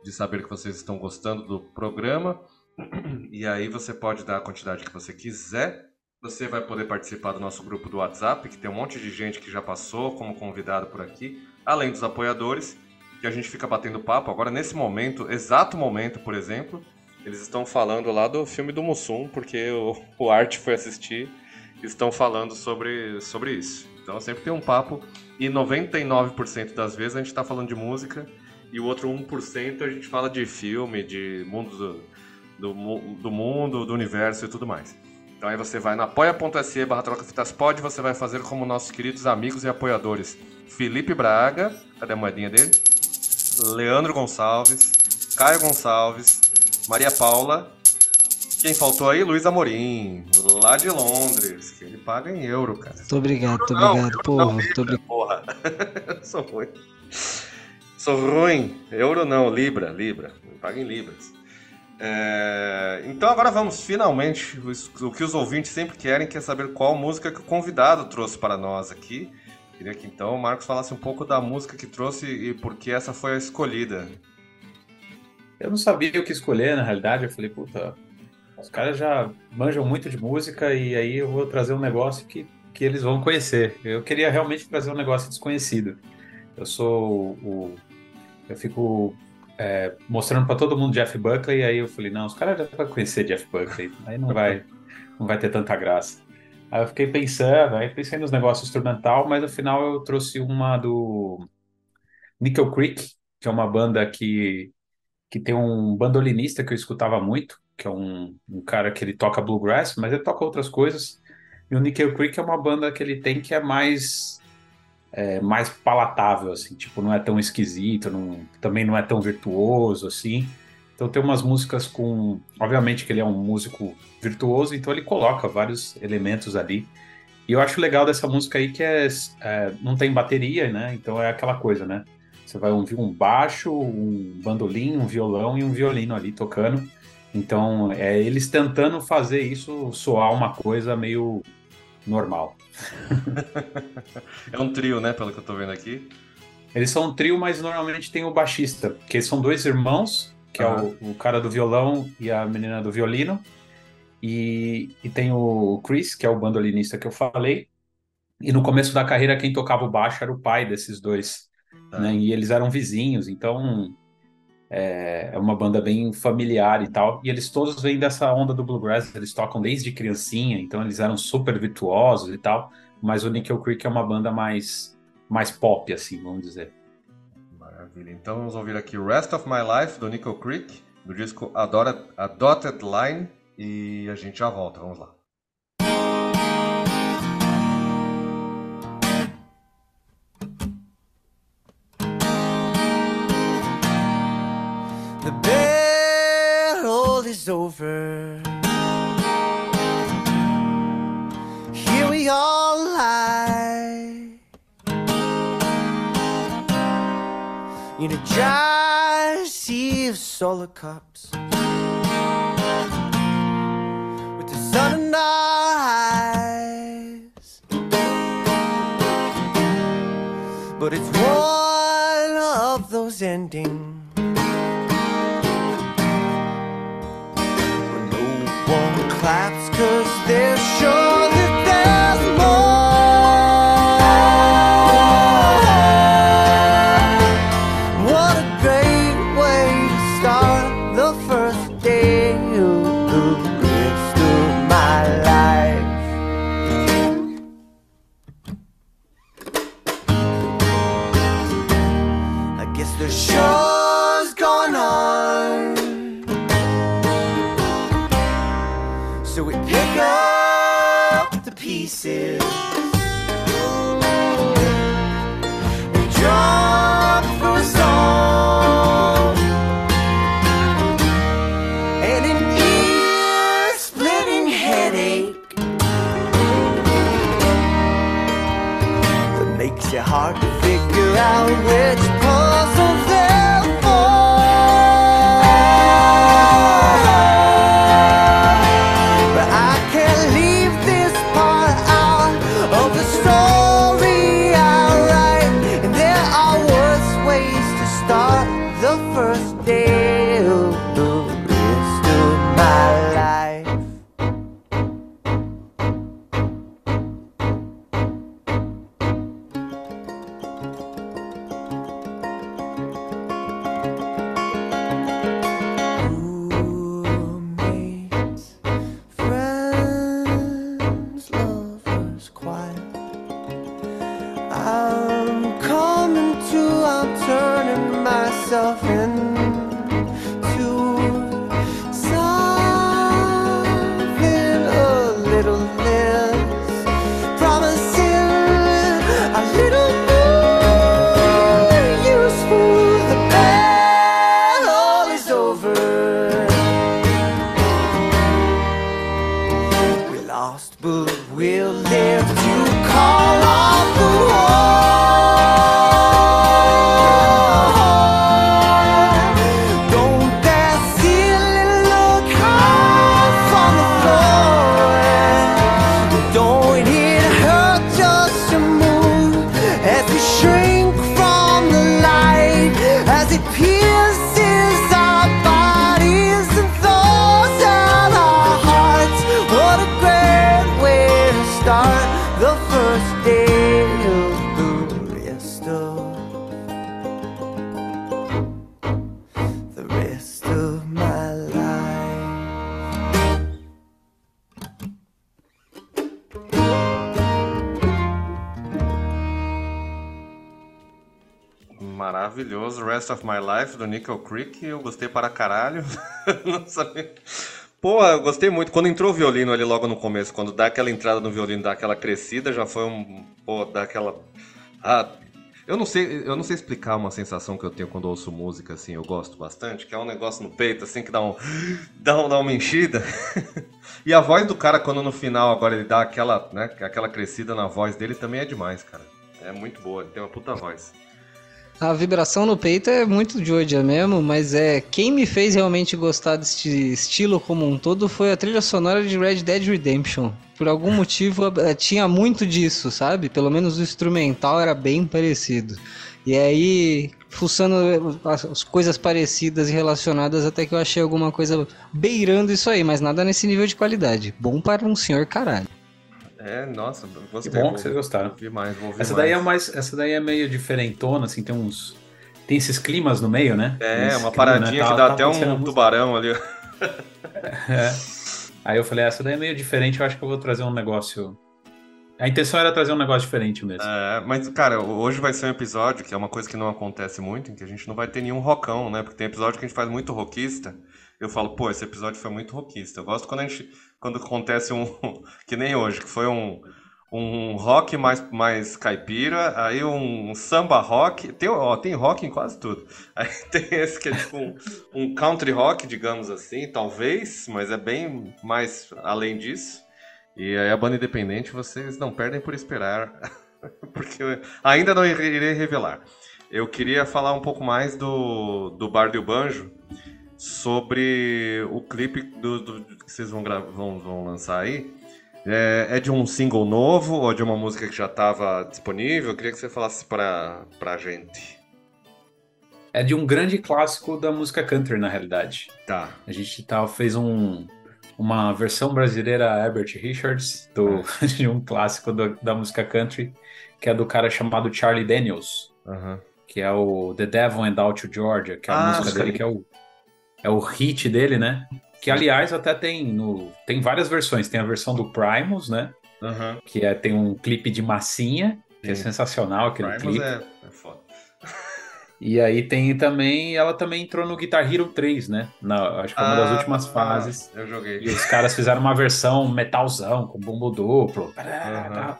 de saber que vocês estão gostando do programa. E aí você pode dar a quantidade que você quiser. Você vai poder participar do nosso grupo do WhatsApp, que tem um monte de gente que já passou como convidado por aqui, além dos apoiadores, que a gente fica batendo papo. Agora, nesse momento, exato momento, por exemplo, eles estão falando lá do filme do Mussum, porque o, o Art foi assistir, estão falando sobre, sobre isso. Então sempre tem um papo, e 99% das vezes a gente está falando de música, e o outro 1% a gente fala de filme, de mundo do, do, do mundo, do universo e tudo mais. Então aí você vai no apoia.se barra trocafitaspod, você vai fazer como nossos queridos amigos e apoiadores Felipe Braga, cadê a moedinha dele? Leandro Gonçalves, Caio Gonçalves, Maria Paula, quem faltou aí? Luiz Amorim, lá de Londres, que ele paga em euro, cara. Muito obrigado, muito obrigado, povo. não, Muito Libra, porra. *laughs* Sou ruim. Sou ruim. Euro não, Libra, Libra. Paga em Libras. É, Então agora vamos, finalmente, o que os ouvintes sempre querem, que é saber qual música que o convidado trouxe para nós aqui. Queria que então o Marcos falasse um pouco da música que trouxe e por que essa foi a escolhida. Eu não sabia o que escolher, na realidade. Eu falei, puta, os caras já manjam muito de música e aí eu vou trazer um negócio que, que eles vão conhecer. Eu queria realmente trazer um negócio desconhecido. Eu sou o. Eu fico é, mostrando para todo mundo Jeff Buckley, aí eu falei, não, os caras já vão conhecer Jeff Buckley, aí não vai, não vai ter tanta graça. Aí eu fiquei pensando, aí pensei nos negócios instrumental, mas no final eu trouxe uma do Nickel Creek, que é uma banda que que tem um bandolinista que eu escutava muito, que é um, um cara que ele toca bluegrass, mas ele toca outras coisas. E o Nickel Creek é uma banda que ele tem que é mais é, mais palatável, assim, tipo, não é tão esquisito, não- também não é tão virtuoso, assim. Então tem umas músicas com... Obviamente que ele é um músico virtuoso, então ele coloca vários elementos ali. E eu acho legal dessa música aí que é, é, não tem bateria, né? Então é aquela coisa, né? Você vai ouvir um baixo, um bandolim, um violão e um violino ali tocando. Então, é eles tentando fazer isso soar uma coisa meio normal. *laughs* É um trio, né, pelo que eu tô vendo aqui. Eles são um trio, mas normalmente tem o baixista, que são dois irmãos, que é o, o cara do violão e a menina do violino. E, e tem o Chris, que é o bandolinista que eu falei. E no começo da carreira, quem tocava o baixo era o pai desses dois. Tá. né? E eles eram vizinhos, então é, é uma banda bem familiar e tal. E eles todos vêm dessa onda do bluegrass, eles tocam desde criancinha, então eles eram super virtuosos e tal. Mas o Nickel Creek é uma banda mais mais pop, assim, vamos dizer. Maravilha. Então vamos ouvir aqui Rest of My Life do Nickel Creek, do disco Adora- A Dotted Line, e a gente já volta. Vamos lá. The battle is over. Here we all lie in a dry sea of solar cups with the sun in our eyes. But it's one of those endings. Nickel Creek, eu gostei para caralho. *laughs* Não sabia. Pô, eu gostei muito. Quando entrou o violino ali logo no começo, quando dá aquela entrada no violino, dá aquela crescida, já foi um. Pô, dá aquela. Ah, eu não sei, eu não sei explicar uma sensação que eu tenho quando ouço música, assim, eu gosto bastante, que é um negócio no peito, assim, que dá um. *laughs* dá, um, dá uma enchida. *laughs* e a voz do cara, quando no final agora ele dá aquela, né, aquela crescida na voz dele, também é demais, cara. É muito boa, ele tem uma puta voz. A vibração no peito é muito Georgia mesmo, mas é quem me fez realmente gostar desse estilo como um todo foi a trilha sonora de Red Dead Redemption. Por algum motivo eh, tinha muito disso, sabe? Pelo menos o instrumental era bem parecido. E aí, fuçando as as coisas parecidas e relacionadas, até que eu achei alguma coisa beirando isso aí, mas nada nesse nível de qualidade. Bom para um senhor caralho. É, nossa, Que gostei. bom vou- que vocês gostaram. Vou mais, vou ouvir Essa daí é mais. essa daí é meio diferentona, assim, tem uns tem esses climas no meio, né? É, esse uma clima, paradinha né? que Tá- dá tá até a um tubarão ali. *laughs* É. Aí eu falei, essa daí é meio diferente, eu acho que eu vou trazer um negócio. A intenção era trazer um negócio diferente mesmo. É, mas, cara, hoje vai ser um episódio que é uma coisa que não acontece muito, em que a gente não vai ter nenhum rockão, né? Porque tem episódio que a gente faz muito rockista. Eu falo, pô, esse episódio foi muito rockista. Eu gosto quando a gente. Quando acontece um. *laughs* que nem hoje, que foi um. Um rock mais, mais caipira, aí um samba rock. Tem, ó, tem rock em quase tudo. *laughs* Aí tem esse que é tipo um, um country rock, digamos assim, talvez, mas é bem mais além disso. E aí a banda independente vocês não perdem por esperar, *laughs* porque ainda não irei revelar. Eu queria falar um pouco mais do, do Bardo e o Banjo, sobre o clipe do, do- que vocês vão, vão, vão lançar aí. É, é de um single novo ou de uma música que já estava disponível? Eu queria que você falasse pra, pra gente. É de um grande clássico da música country, na realidade. Tá. A gente tá, fez um, uma versão brasileira Herbert Richards do, *laughs* de um clássico do- da música country, que é do cara chamado Charlie Daniels, que é o The Devil and Out to Georgia, que é a Ah, música dele, que é o, é o hit dele, né? Que, aliás, até tem no, tem várias versões. Tem a versão do Primus, né? Aham. Que é, tem um clipe de massinha, que é Sim. sensacional aquele Primus clipe. é, é foda. *laughs* E aí tem também, ela também entrou no Guitar Hero 3, né? Na, acho que foi uma das Ah, últimas fases. Eu joguei. E os caras fizeram uma versão metalzão, com bumbo duplo. Aham.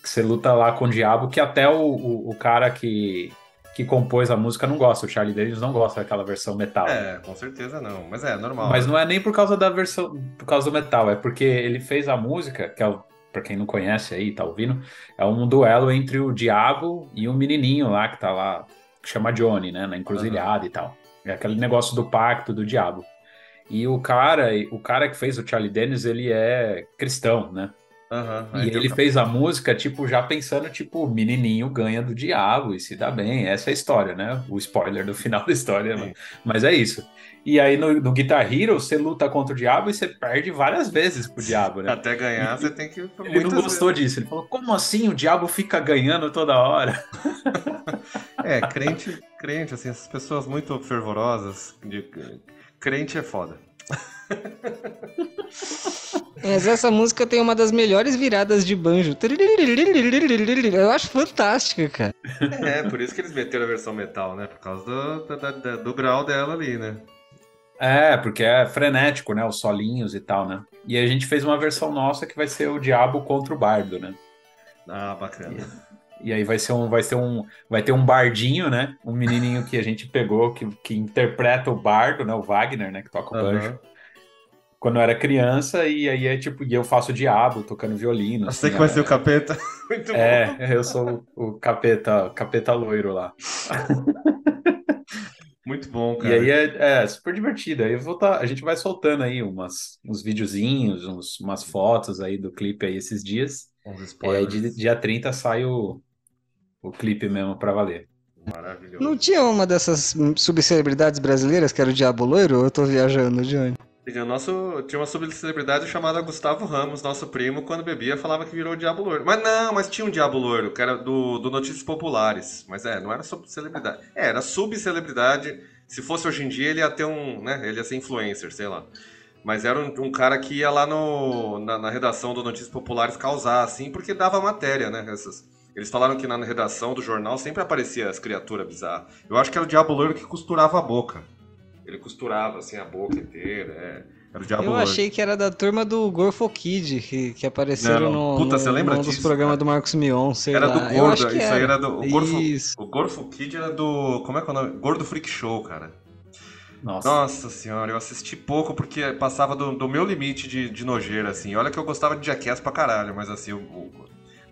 Que você luta lá com o diabo, que até o, o, o cara que, que compôs a música não gosta. O Charlie Daniels não gosta daquela versão metal. É, com certeza não. Mas é normal. Mas não é nem por causa da versão, por causa do metal, é porque ele fez a música, que é o, pra quem não conhece aí, tá ouvindo, é um duelo entre o diabo e um menininho lá que tá lá, que chama Johnny, né, na encruzilhada e tal. É aquele negócio do pacto do diabo. E o cara, o cara que fez o Charlie Dennis, ele é cristão, né? Aham, E ele fez a música, tipo, já pensando, tipo, o menininho ganha do diabo e se dá bem. Essa é a história, né? O spoiler do *laughs* final da história, Sim. mas- mas é isso. E aí no, no Guitar Hero, você luta contra o diabo e você perde várias vezes pro diabo, né? Até ganhar, você tem que. Ele não gostou disso. Ele falou, como assim o diabo fica ganhando toda hora? *laughs* É, crente, crente, assim, essas pessoas muito fervorosas. De... Crente é foda. *laughs* Mas essa música tem uma das melhores viradas de banjo. Eu acho fantástica, cara. É, por isso que eles meteram a versão metal, né? Por causa do, da- do grau dela ali, né? É, porque é frenético, né? Os solinhos e tal, né? E a gente fez uma versão nossa que vai ser o diabo contra o bardo, né? Ah, bacana. E aí vai ser um, vai ser um, vai ter um bardinho, né? Um menininho que a gente pegou que, que interpreta o bardo, né? O Wagner, né? Que toca o banjo. Quando eu era criança e aí é tipo, e eu faço o diabo tocando violino. Você assim, que vai é- ser o capeta. *laughs* Muito bom. É, eu sou o, o capeta, capeta loiro lá. *laughs* Muito bom, E cara. aí é, é super divertido. Aí eu vou tá, a gente vai soltando aí umas, uns videozinhos, uns, umas fotos aí do clipe aí esses dias. Uns E aí spoilers. de- dia 30 sai o, o clipe mesmo pra valer. Maravilhoso. Não tinha uma dessas subcelebridades brasileiras que era o Diabo Loiro? Ou eu tô viajando, Johnny? O nosso, tinha uma subcelebridade chamada Gustavo Ramos, nosso primo, quando bebia, falava que virou o Diabo Loiro. Mas não, mas tinha um Diabo Loiro, que era do, do Notícias Populares. Mas é, não era subcelebridade. É, era subcelebridade. Se fosse hoje em dia, ele ia ter um. né? Ele ia ser influencer, sei lá. Mas era um, um cara que ia lá no, na, na redação do Notícias Populares causar, assim, porque dava matéria, né? Essas, eles falaram que na redação do jornal sempre aparecia as criaturas bizarras. Eu acho que era o Diabo Loiro que costurava a boca. Ele costurava, assim, a boca inteira. é. Era o Diabo Eu Loiro. achei que era da turma do Gorfo Kid, que, que apareceram Não, no, puta, no, você lembra num dos disso, programas cara? do Marcos Mion, sei Era lá. do Eu Gordo, acho que isso aí era do. O Isso. o Gordo Kid era do. Como é que é o nome? Gordo Freak Show, cara. Nossa. Nossa senhora, eu assisti pouco porque passava do, do meu limite de, de nojeira, assim. Olha que eu gostava de Jackass pra caralho, mas assim, o, o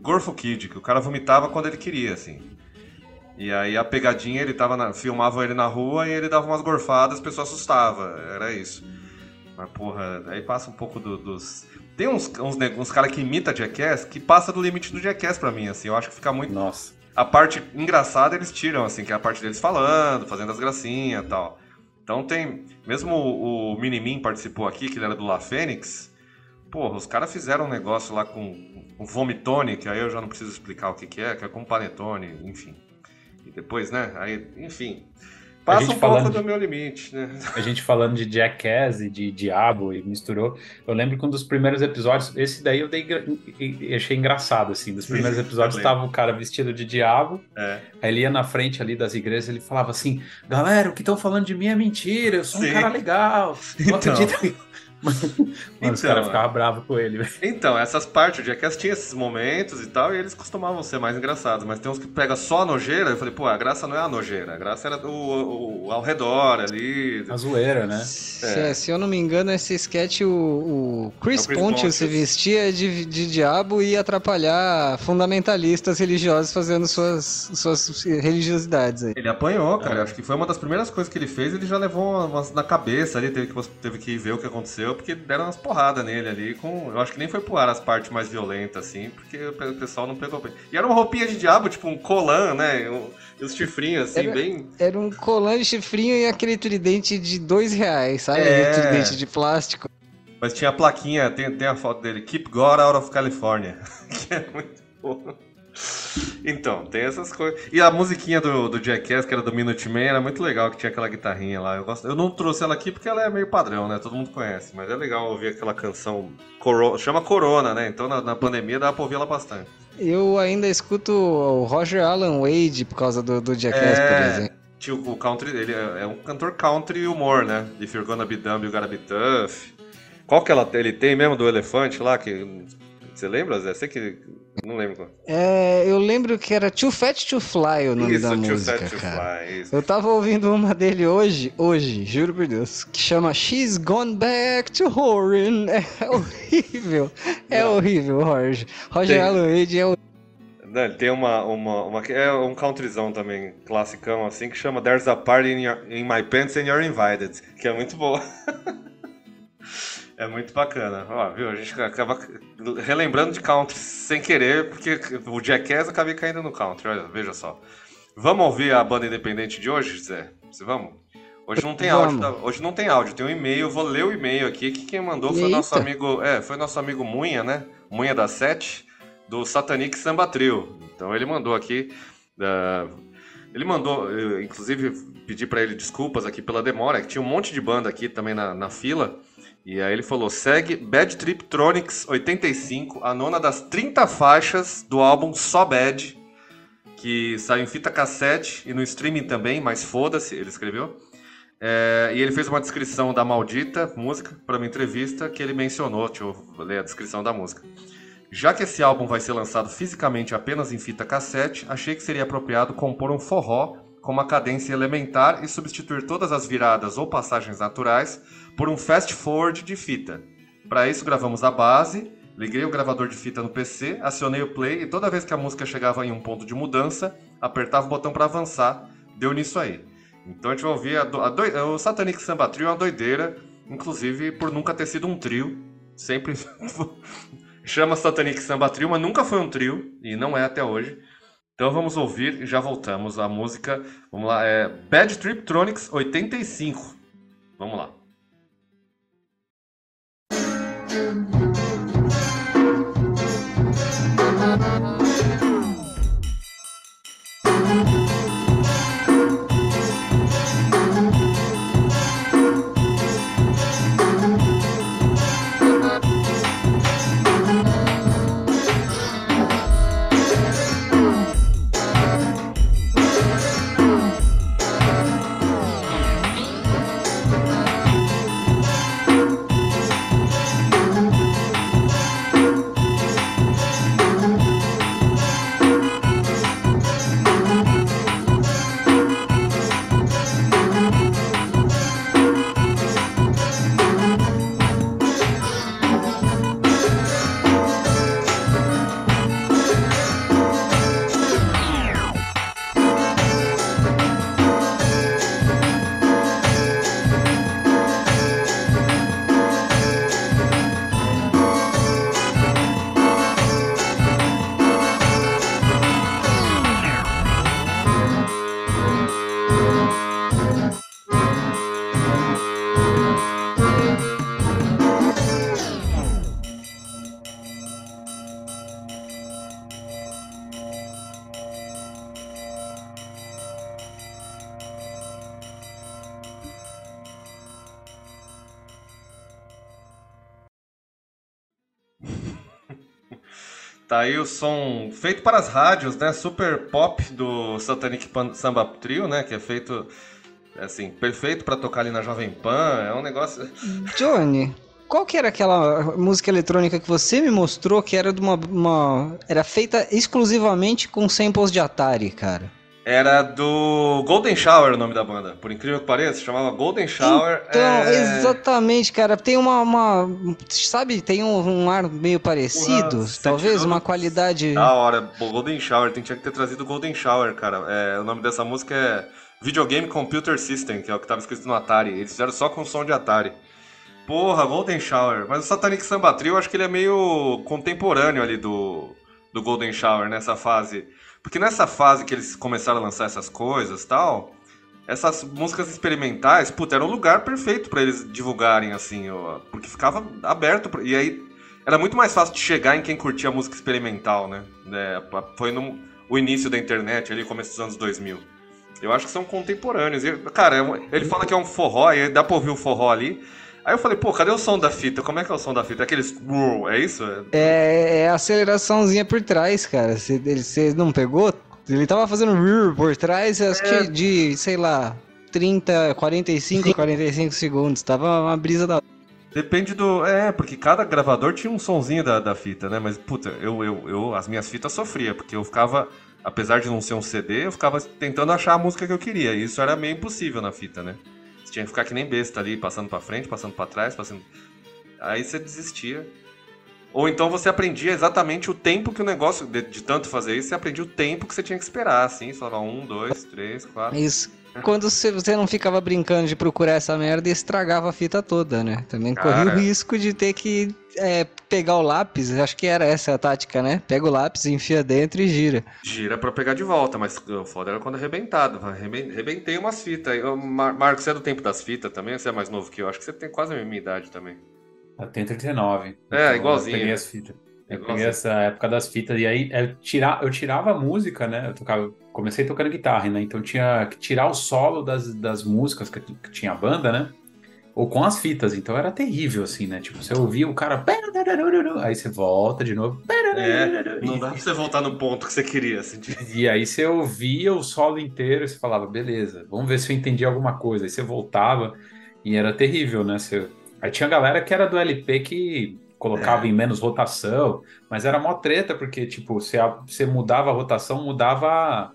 Gorfo Kid, que o cara vomitava quando ele queria, assim. E aí a pegadinha, ele tava na, filmava ele na rua e ele dava umas gorfadas, a pessoa assustava. Era isso. Mas, porra, aí passa um pouco do- dos. Tem uns, uns, uns caras que imita Jackass que passa do limite do Jackass pra mim, assim. Eu acho que fica muito Nossa. a parte engraçada eles tiram, assim, que é a parte deles falando, fazendo as gracinhas e tal. Então tem. Mesmo o, o Minimin participou aqui, que ele era do La Fênix. Porra, os caras fizeram um negócio lá com um vomitone, que aí eu já não preciso explicar o que, que é, que é com panetone, enfim. E depois, né? Aí, enfim. Passa um pouco falando do meu limite, né? *laughs* A gente falando de Jackass e de Diabo e misturou. Eu lembro que um dos primeiros episódios, esse daí eu dei, achei engraçado, assim. Dos primeiros *laughs* episódios eu lembro. tava o cara vestido de diabo, É. aí ele ia na frente ali das igrejas ele falava assim: galera, o que estão falando de mim é mentira, eu sou Sim. um cara legal. Não Então. acredita. Mano, os Então, caras é. ficavam bravos com ele. velho. Então, essas partes, o Jackass tinha esses momentos e tal, e eles costumavam ser mais engraçados, mas tem uns que pega só a nojeira, eu falei, pô, a graça não é a nojeira, a graça era o, o- o- ao redor ali. A zoeira, né? Se, É. se eu não me engano, esse sketch, o, o Chris, É Chris Pontius se vestia de, de diabo e ia atrapalhar fundamentalistas religiosos fazendo suas, suas religiosidades aí. Ele apanhou, cara, acho que foi uma das primeiras coisas que ele fez, ele já levou umas na cabeça ali, teve que, teve que ver o que aconteceu, porque deram umas porradas nele ali, com, eu acho que nem foi pro ar as partes mais violentas, assim, porque o pe- o pessoal não pegou bem. E era uma roupinha de diabo, tipo um colã, né, um- e os chifrinhos, assim, Era- bem... Era um colã de chifrinho e aquele tridente de dois reais, sabe? É. Aquele tridente de plástico. Mas tinha a plaquinha, tem, tem a foto dele, Keep God Out of California, *laughs* que é muito boa. Então, tem essas coisas. E a musiquinha do, do Jackass, que era do Minute Man, era muito legal, que tinha aquela guitarrinha lá. Eu, gosto, eu não trouxe ela aqui porque ela é meio padrão, né? Todo mundo conhece. Mas é legal ouvir aquela canção. Coro- chama Corona, né? Então na, na pandemia dá pra ouvir ela bastante. Eu ainda escuto o Roger Alan Wade por causa do, do Jackass, É. por exemplo. Tio, o country, ele é, é um cantor country humor, né? If you're gonna be dumb, you gotta be tough. Qual que ela, ele tem mesmo do elefante lá? Que, você lembra, Zé? Sei que. Não lembro. É, eu lembro que era Too Fat to Fly o nome Isso, da Too música, Fat to cara. Fly, isso. Eu tava ouvindo uma dele hoje, hoje, juro por Deus, que chama She's Gone Back to Horrin. *laughs* É horrível. É Não. horrível, Roger. Roger Tem- Alan Wade é horrível. Não, ele tem uma, uma, uma. É um countryzão também, classicão assim, que chama There's a Party in, your- in My Pants and You're Invited, que é muito boa. *laughs* é muito bacana. Ó, viu? A gente acaba relembrando de country sem querer, porque o Jackass acabei caindo no country, olha, veja só. Vamos ouvir a banda independente de hoje, Zé? Vamos? Hoje não tem áudio, tá? hoje não tem áudio, tem um e-mail, vou ler o e-mail aqui, que quem mandou foi o nosso Eita. amigo, é, foi nosso amigo Munha, né? Munha da Sete, do Satanic Samba Trio. Então ele mandou aqui, ah, ele mandou, eu, inclusive pedi pra ele desculpas aqui pela demora, que tinha um monte de banda aqui também na, na fila. E aí ele falou: segue Bad Trip Tronics 85, a nona das 30 faixas do álbum Só Bad, que saiu em fita cassete e no streaming também, mas foda-se, ele escreveu. É, e ele fez uma descrição da maldita música para uma entrevista que ele mencionou. Deixa eu ler a descrição da música. Já que esse álbum vai ser lançado fisicamente apenas em fita cassete, achei que seria apropriado compor um forró com uma cadência elementar e substituir todas as viradas ou passagens naturais por um fast forward de fita. Para isso gravamos a base, liguei o gravador de fita no PC, acionei o play e toda vez que a música chegava em um ponto de mudança, apertava o botão para avançar. Deu nisso aí. Então a gente vai ouvir a do- a doi- o Satanic Samba Trio é uma doideira, inclusive por nunca ter sido um trio. Sempre *laughs* chama Satanic Samba Trio, mas nunca foi um trio e não é até hoje. Então vamos ouvir e já voltamos. A música, vamos lá, é Bad Trip Tronics 85. Vamos lá. Tá aí o som feito para as rádios, né? Super pop do Satanic Pan- Samba Trio, né? Que é feito, assim, perfeito para tocar ali na Jovem Pan. É um negócio. *laughs* Johnny, qual que era aquela música eletrônica que você me mostrou que era de uma, uma- era feita exclusivamente com samples de Atari, cara? Era do Golden Shower o nome da banda. Por incrível que pareça, chamava Golden Shower. Então, é... exatamente, cara. Tem uma, uma- sabe, tem um, um ar meio parecido, talvez uma qualidade. Da hora, Pô, Golden Shower, tem, tinha que ter trazido Golden Shower, cara. É, o nome dessa música é Videogame Computer System, que é o que tava escrito no Atari. Eles fizeram só com som de Atari. Porra, Golden Shower. Mas o Satanic Samba Trio, eu acho que ele é meio contemporâneo ali do, do Golden Shower, nessa fase. Porque nessa fase que eles começaram a lançar essas coisas tal, essas músicas experimentais, puta, era um lugar perfeito pra eles divulgarem, assim, ó, porque ficava aberto. pra- E aí era muito mais fácil de chegar em quem curtia música experimental, né? É, foi no, o início da internet, ali, começo dos anos 2000. Eu acho que são contemporâneos. Cara, é ele fala que é um forró, e dá pra ouvir o forró ali. Aí eu falei, pô, cadê o som da fita? Como é que é o som da fita? Aqueles. É isso? É- É, é a aceleraçãozinha por trás, cara. Você você não pegou? Ele tava fazendo por trás, acho É. que de, sei lá, 30, 45, 45 segundos. Tava uma brisa da. Depende do. É, porque cada gravador tinha um sonzinho da, da fita, né? Mas, puta, eu, eu, eu. As minhas fitas sofria, porque eu ficava. Apesar de não ser um CD, eu ficava tentando achar a música que eu queria. E isso era meio impossível na fita, né? Você tinha que ficar que nem besta ali, passando pra frente, passando pra trás, passando. Aí você desistia. Ou então você aprendia exatamente o tempo que o negócio. De, de tanto fazer isso, você aprendia o tempo que você tinha que esperar, assim. Você falava um, dois, três, quatro. Isso. Quando você, não ficava brincando de procurar essa merda e estragava a fita toda, né? Também corria o risco de ter que é, pegar o lápis. Acho que era essa a tática, né? Pega o lápis, enfia dentro e gira. Gira pra pegar de volta, mas o foda era quando arrebentado. Arreben- Arrebentei umas fitas. Eu, Mar Marcos, você é do tempo das fitas também? Você é mais novo que eu? Acho que você tem quase a minha idade também. Eu tenho 39. É, Então, igualzinho. Eu peguei as fitas. Eu peguei essa época das fitas. E aí eu, tira, eu tirava a música, né? Eu tocava, comecei tocando guitarra, né? Então tinha que tirar o solo das, das músicas que, que tinha a banda, né? Ou com as fitas. Então era terrível, assim, né? Tipo, você ouvia o cara. Aí você volta de novo. É, não dá pra você voltar no ponto que você queria, assim. *laughs* E aí você ouvia o solo inteiro e você falava, beleza, vamos ver se eu entendi alguma coisa. Aí você voltava e era terrível, né? Você... Aí tinha galera que era do LP que colocava em menos rotação, mas era mó treta, porque, tipo, você, você mudava a rotação, mudava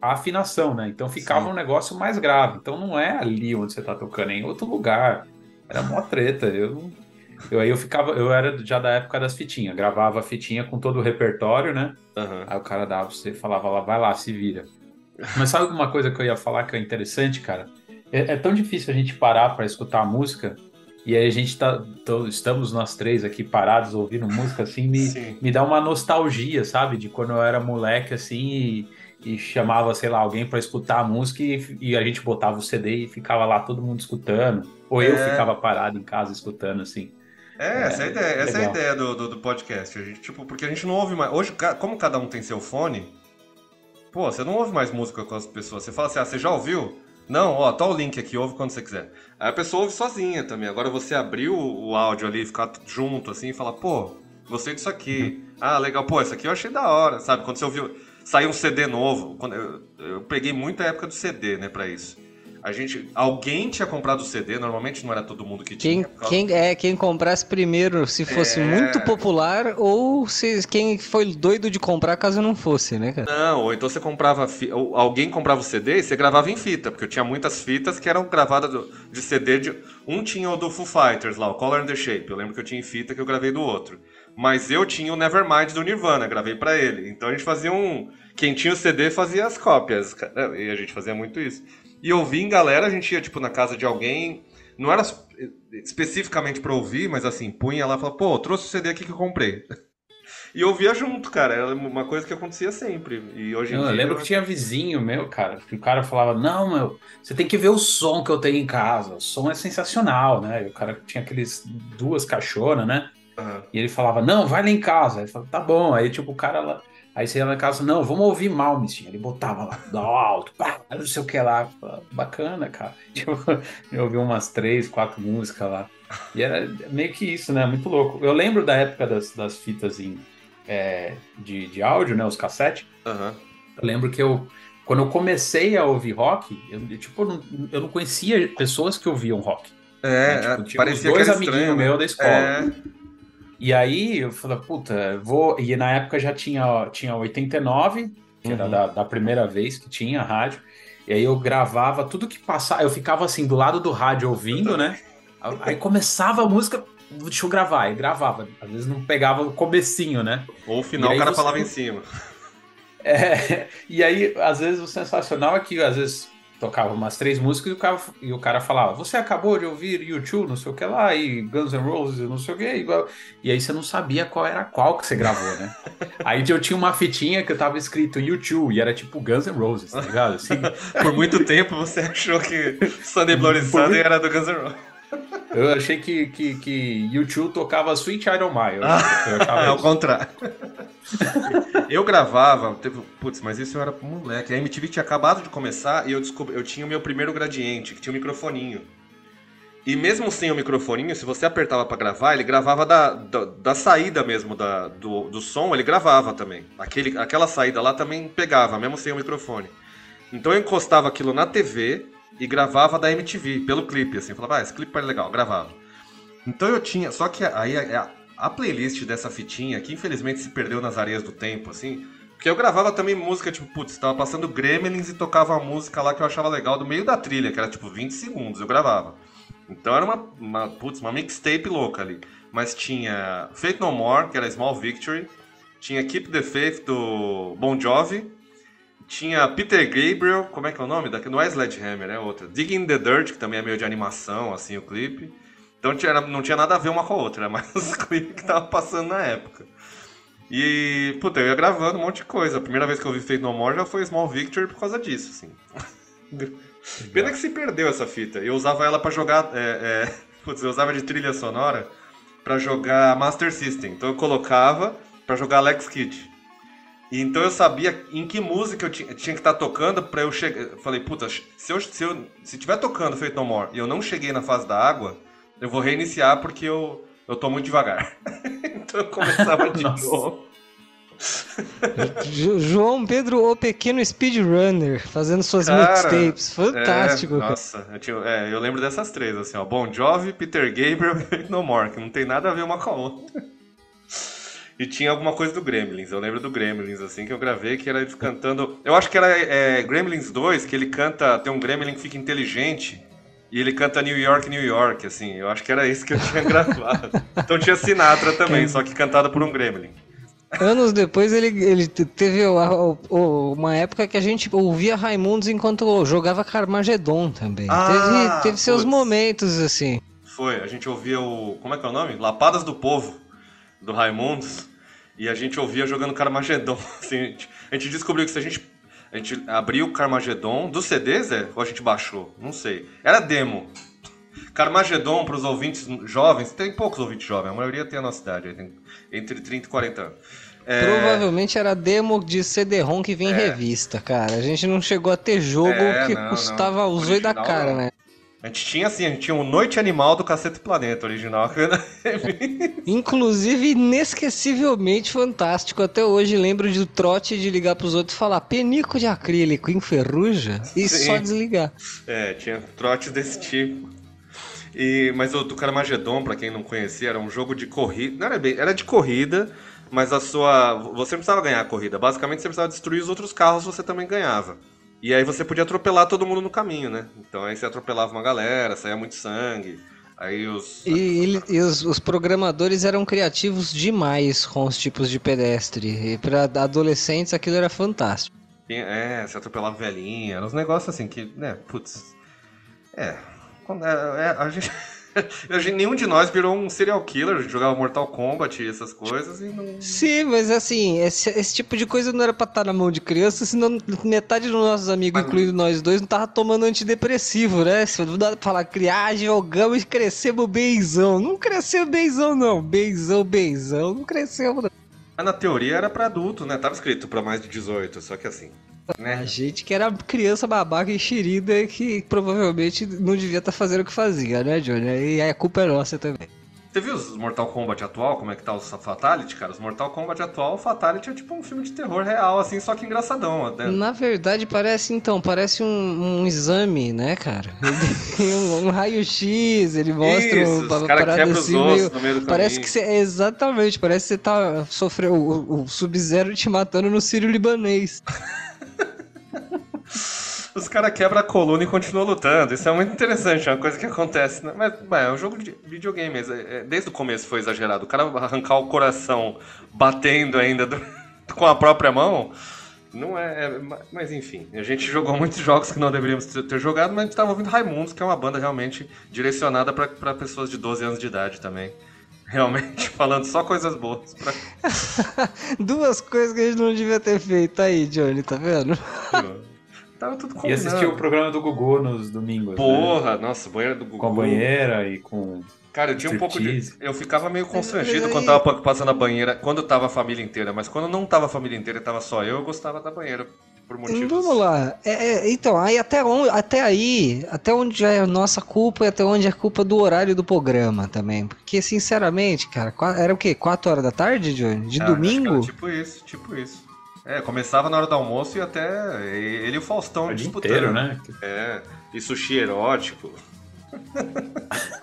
a, afinação, né? Então ficava Sim. um negócio mais grave. Então não é ali onde você tá tocando, é em outro lugar. Era mó treta. Eu, eu aí eu ficava, eu era já da época das fitinhas, gravava a fitinha com todo o repertório, né? Aham. Aí o cara dava, você falava lá, vai lá, se vira. Mas sabe alguma coisa que eu ia falar que é interessante, cara? É, é tão difícil a gente parar para escutar a música, e aí a gente tá, estamos nós três aqui parados ouvindo música, assim, me, Sim. me dá uma nostalgia, sabe? De quando eu era moleque, assim, e, e chamava, sei lá, alguém para escutar a música e, e a gente botava o CD e ficava lá todo mundo escutando. Ou eu É. ficava parado em casa escutando, assim. É, essa é a ideia, essa é a ideia do, do, do podcast. A gente, tipo, porque a gente não ouve mais. Hoje, como cada um tem seu fone, pô, você não ouve mais música com as pessoas. Você fala assim, ah, você já ouviu? Não, ó, tá o link aqui, ouve quando você quiser. Aí a pessoa ouve sozinha também. Agora você abrir o, o áudio ali, ficar junto assim e falar, pô, gostei disso aqui. Ah, legal, pô, isso aqui eu achei da hora, sabe? Quando você ouviu. Saiu um CD novo. Quando eu, eu peguei muito a época do CD, né, pra isso. A gente. Alguém tinha comprado o CD, normalmente não era todo mundo que Quem, tinha. quem, é, quem comprasse primeiro, se fosse É. muito popular, ou se quem foi doido de comprar caso não fosse, né, cara? Não, ou então você comprava. fi- alguém comprava o CD e você gravava em fita, porque eu tinha muitas fitas que eram gravadas de CD. De, um tinha o do Foo Fighters lá, o Color and the Shape. Eu lembro que eu tinha em fita que eu gravei do outro. Mas eu tinha o Nevermind do Nirvana, gravei pra ele. Então a gente fazia um. Quem tinha o CD fazia as cópias, cara, e a gente fazia muito isso. E ouvir em galera, a gente ia tipo na casa de alguém. Não era es- especificamente pra ouvir, mas assim, punha lá e falava, pô, trouxe o CD aqui que eu comprei. *laughs* E ouvia junto, cara. Era uma coisa que acontecia sempre. E hoje em Eu lembro que tinha vizinho meu, cara, que o cara falava, não, meu, você tem que ver o som que eu tenho em casa, o som é sensacional, né? E o cara tinha aqueles duas caixonas, né? Aham. E ele falava, não, vai lá em casa. Aí ele falava, tá bom. Aí, tipo, o cara lá. Aí você ia lá em casa, não, vamos ouvir Malmsteen. Ele botava lá, *laughs* do alto, pá, não sei o que lá. Bacana, cara. *laughs* Eu ouvi umas três, quatro músicas lá. E era meio que isso, né? Muito louco. Eu lembro da época das, das fitas em, é, de, de áudio, né? Os cassetes. Aham. Eu lembro que eu, quando eu comecei a ouvir rock, eu, tipo, eu não, eu não conhecia pessoas que ouviam rock. É, né? Tipo, parecia dois amiguinhos né? meus da escola. É, E aí eu falei, puta, vou. E na época já tinha, tinha 89, que era Uhum. da, da primeira vez que tinha rádio. E aí eu gravava tudo que passava. Eu ficava assim do lado do rádio ouvindo, né? Aí começava a música, deixa eu gravar. E gravava. Às vezes não pegava o comecinho, né? ou o final o cara você- falava em cima. *laughs* É, e aí, às vezes, o sensacional é que, às vezes, tocava umas três músicas e o cara, e o cara falava, você acabou de ouvir YouTube, não sei o que lá, e Guns N' Roses, não sei o que, igual... e aí você não sabia qual era qual que você gravou, né? *laughs* aí eu tinha uma fitinha que tava escrito YouTube, e era tipo Guns N' Roses, tá ligado? Assim, *laughs* Por muito tempo você achou que Sunday Bloody Sunday era do Guns N' Roses. Eu achei que, que, que YouTube tocava Sweet Mine. Eu, Ah, *laughs* É o contrário. eu gravava, teve, putz, mas isso eu era moleque. A MTV tinha acabado de começar e eu descobri, eu tinha o meu primeiro gradiente, que tinha um microfoninho. E mesmo sem o microfoninho, se você apertava pra gravar, ele gravava da, da, da saída mesmo da, do, do som, ele gravava também. Aquele, aquela saída lá também pegava, mesmo sem o microfone. Então eu encostava aquilo na TV e gravava da MTV, pelo clipe, assim. Falava, ah, esse clipe é legal, gravava. Então eu tinha. Só que aí a, a playlist dessa fitinha, que infelizmente se perdeu nas areias do tempo, assim. Porque eu gravava também música, tipo, putz, tava passando Gremlins e tocava uma música lá que eu achava legal do meio da trilha, que era tipo 20 segundos, eu gravava. Então era uma, uma, putz, uma mixtape louca ali. Mas tinha Fate No More, que era Small Victory. Tinha Keep the Faith do Bon Jovi. Tinha Peter Gabriel, como é que é o nome? Daqui não é Sledgehammer, é outra. Digging in the Dirt, que também é meio de animação, assim, o clipe. Então tinha, não tinha nada a ver uma com a outra, *laughs* era mais os clipes que tava passando na época. E, puta, eu ia gravando um monte de coisa. A primeira vez que eu vi Fate No More já foi Small Victory por causa disso, assim. *laughs* Pena que se perdeu essa fita. Eu usava ela pra jogar. É, é, *laughs* putz, eu usava de trilha sonora pra jogar Master System. Então eu colocava pra jogar Alex Kidd. Então eu sabia em que música eu tinha, tinha que estar tocando pra eu chegar. Falei, puta, se eu, se eu se tiver tocando Fate No More e eu não cheguei na fase da água, eu vou reiniciar porque eu, eu tô muito devagar. *laughs* então eu começava de *laughs* novo. Jo- João Pedro, o pequeno speedrunner, fazendo suas Cara, mixtapes. Fantástico, É, nossa, eu, tinha- é, eu lembro dessas três, assim, ó. Bon Jovi, Peter Gabriel *laughs* e No More, que não tem nada a ver uma com a outra. E tinha alguma coisa do Gremlins, eu lembro do Gremlins, assim, que eu gravei, que era ele cantando... Eu acho que era é, Gremlins 2, que ele canta... Tem um Gremlin que fica inteligente, e ele canta New York, New York, assim. Eu acho que era isso que eu tinha *laughs* gravado. Então tinha Sinatra também, só que cantada por um Gremlin. Anos depois ele, ele te- teve uma época que a gente ouvia Raimundos enquanto jogava Carmageddon também. Ah, teve, teve seus momentos assim. Foi, a gente ouvia o. Como é que é o nome? Lapadas do Povo, do Raimundos. E a gente ouvia jogando Carmageddon. *laughs* Assim, a, gente, a gente descobriu que se a gente. A gente abriu o Carmageddon dos CDs, é? Ou a gente baixou? Não sei. Era demo. Carmageddon para os ouvintes jovens, tem poucos ouvintes jovens, a maioria tem a nossa idade, tem entre 30 e 40 anos. É, Provavelmente era demo de CD-ROM que vem em É. revista, cara. A gente não chegou a ter jogo É, que não, custava não. o zóio da cara, não. né? A gente tinha assim, a gente tinha o Noite Animal do Cacete Planeta original. *laughs* Inclusive, inesquecivelmente fantástico. Até hoje lembro do trote de ligar pros outros e falar penico de acrílico, enferruja e Sim. só desligar. É, tinha trotes desse tipo. E, mas o do Carmageddon, pra quem não conhecia, era um jogo de corrida. Não era bem, era de corrida, mas a sua. Você não precisava ganhar a corrida. Basicamente você precisava destruir os outros carros, você também ganhava. E aí você podia atropelar todo mundo no caminho, né? Então aí você atropelava uma galera, saía muito sangue. Aí os. E, e os, os programadores eram criativos demais com os tipos de pedestre. E pra adolescentes aquilo era fantástico. É, você atropelava velhinha, eram uns negócios assim que, né, putz. É. quando- é, é, a gente. *laughs* gente- Nenhum de nós virou um serial killer, a gente jogava Mortal Kombat e essas coisas e não. Sim, mas assim, esse, esse tipo de coisa não era pra estar na mão de criança, senão metade dos nossos amigos, Mas- incluindo nós dois, não tava tomando antidepressivo, né? Se não dá pra falar, criar, jogamos e crescemos benzão. Não cresceu benzão, não. Benzão, benzão, não cresceu, não. Mas na teoria era pra adulto, né? Tava escrito pra mais de 18, só que assim. A Né? gente que era criança babaca e xerida que provavelmente não devia estar fazendo o que fazia, né, Johnny? E a culpa é nossa também. Você viu os Mortal Kombat atual? Como é que tá o Fatality, cara? Os Mortal Kombat atual, o Fatality é tipo um filme de terror real, assim, só que engraçadão. Né? Na verdade, parece então, parece um, um exame, né, cara? *laughs* Um, um raio-x, ele mostra Isso, uma os quebram os assim, ossos meio- no meio do Parece caminho. que você. Exatamente, parece que você tá sofrendo o, o Sub-Zero te matando no Sírio Libanês. *laughs* Os caras quebram a coluna e continuam lutando. Isso é muito interessante, é uma coisa que acontece. né? Mas, bem, é um jogo de videogame. é- é- Desde o começo foi exagerado. O cara arrancar o coração batendo ainda do- *laughs* com a própria mão. Não é, é- Mas enfim, a gente jogou muitos jogos que não deveríamos ter jogado, mas a gente tava ouvindo Raimundos, que é uma banda realmente direcionada pra- pra pessoas de 12 anos de idade também. Realmente *laughs* falando só coisas boas. pra- *laughs* Duas coisas que a gente não devia ter feito aí, Johnny, tá vendo? Tava tudo E combinado. assistir o programa do Gugu nos domingos. né? Porra, nossa, banheira do Gugu. Com a banheira e com. Cara, eu tinha um pouco de. Eu ficava meio constrangido quando tava pa- passando a banheira, quando tava a família inteira, mas quando não tava a família inteira e tava só eu, eu gostava da banheira. por motivos. Vamos lá. É, é, então, aí até, onde, até aí, até onde é nossa culpa e até onde é culpa do horário do programa também. Porque, sinceramente, cara, era o quê? 4 horas da tarde, Johnny? De Ah, acho que era domingo? tipo isso, tipo isso. É, começava na hora do almoço e até ele e o Faustão O dia disputando. inteiro, né? É, e sushi erótico. *laughs*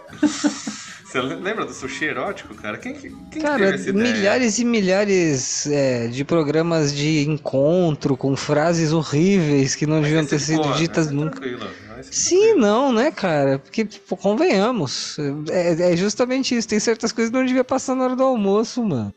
Você lembra do sushi erótico, cara? Quem, que- quem que Cara, teve essa ideia? milhares e milhares é, de programas de encontro com frases horríveis que não Mas deviam ter sido pô, ditas esse é nunca. tranquilo, esse é Sim, não, né, cara? Porque, pô, convenhamos. É, é justamente isso. Tem certas coisas que não devia passar na hora do almoço, mano.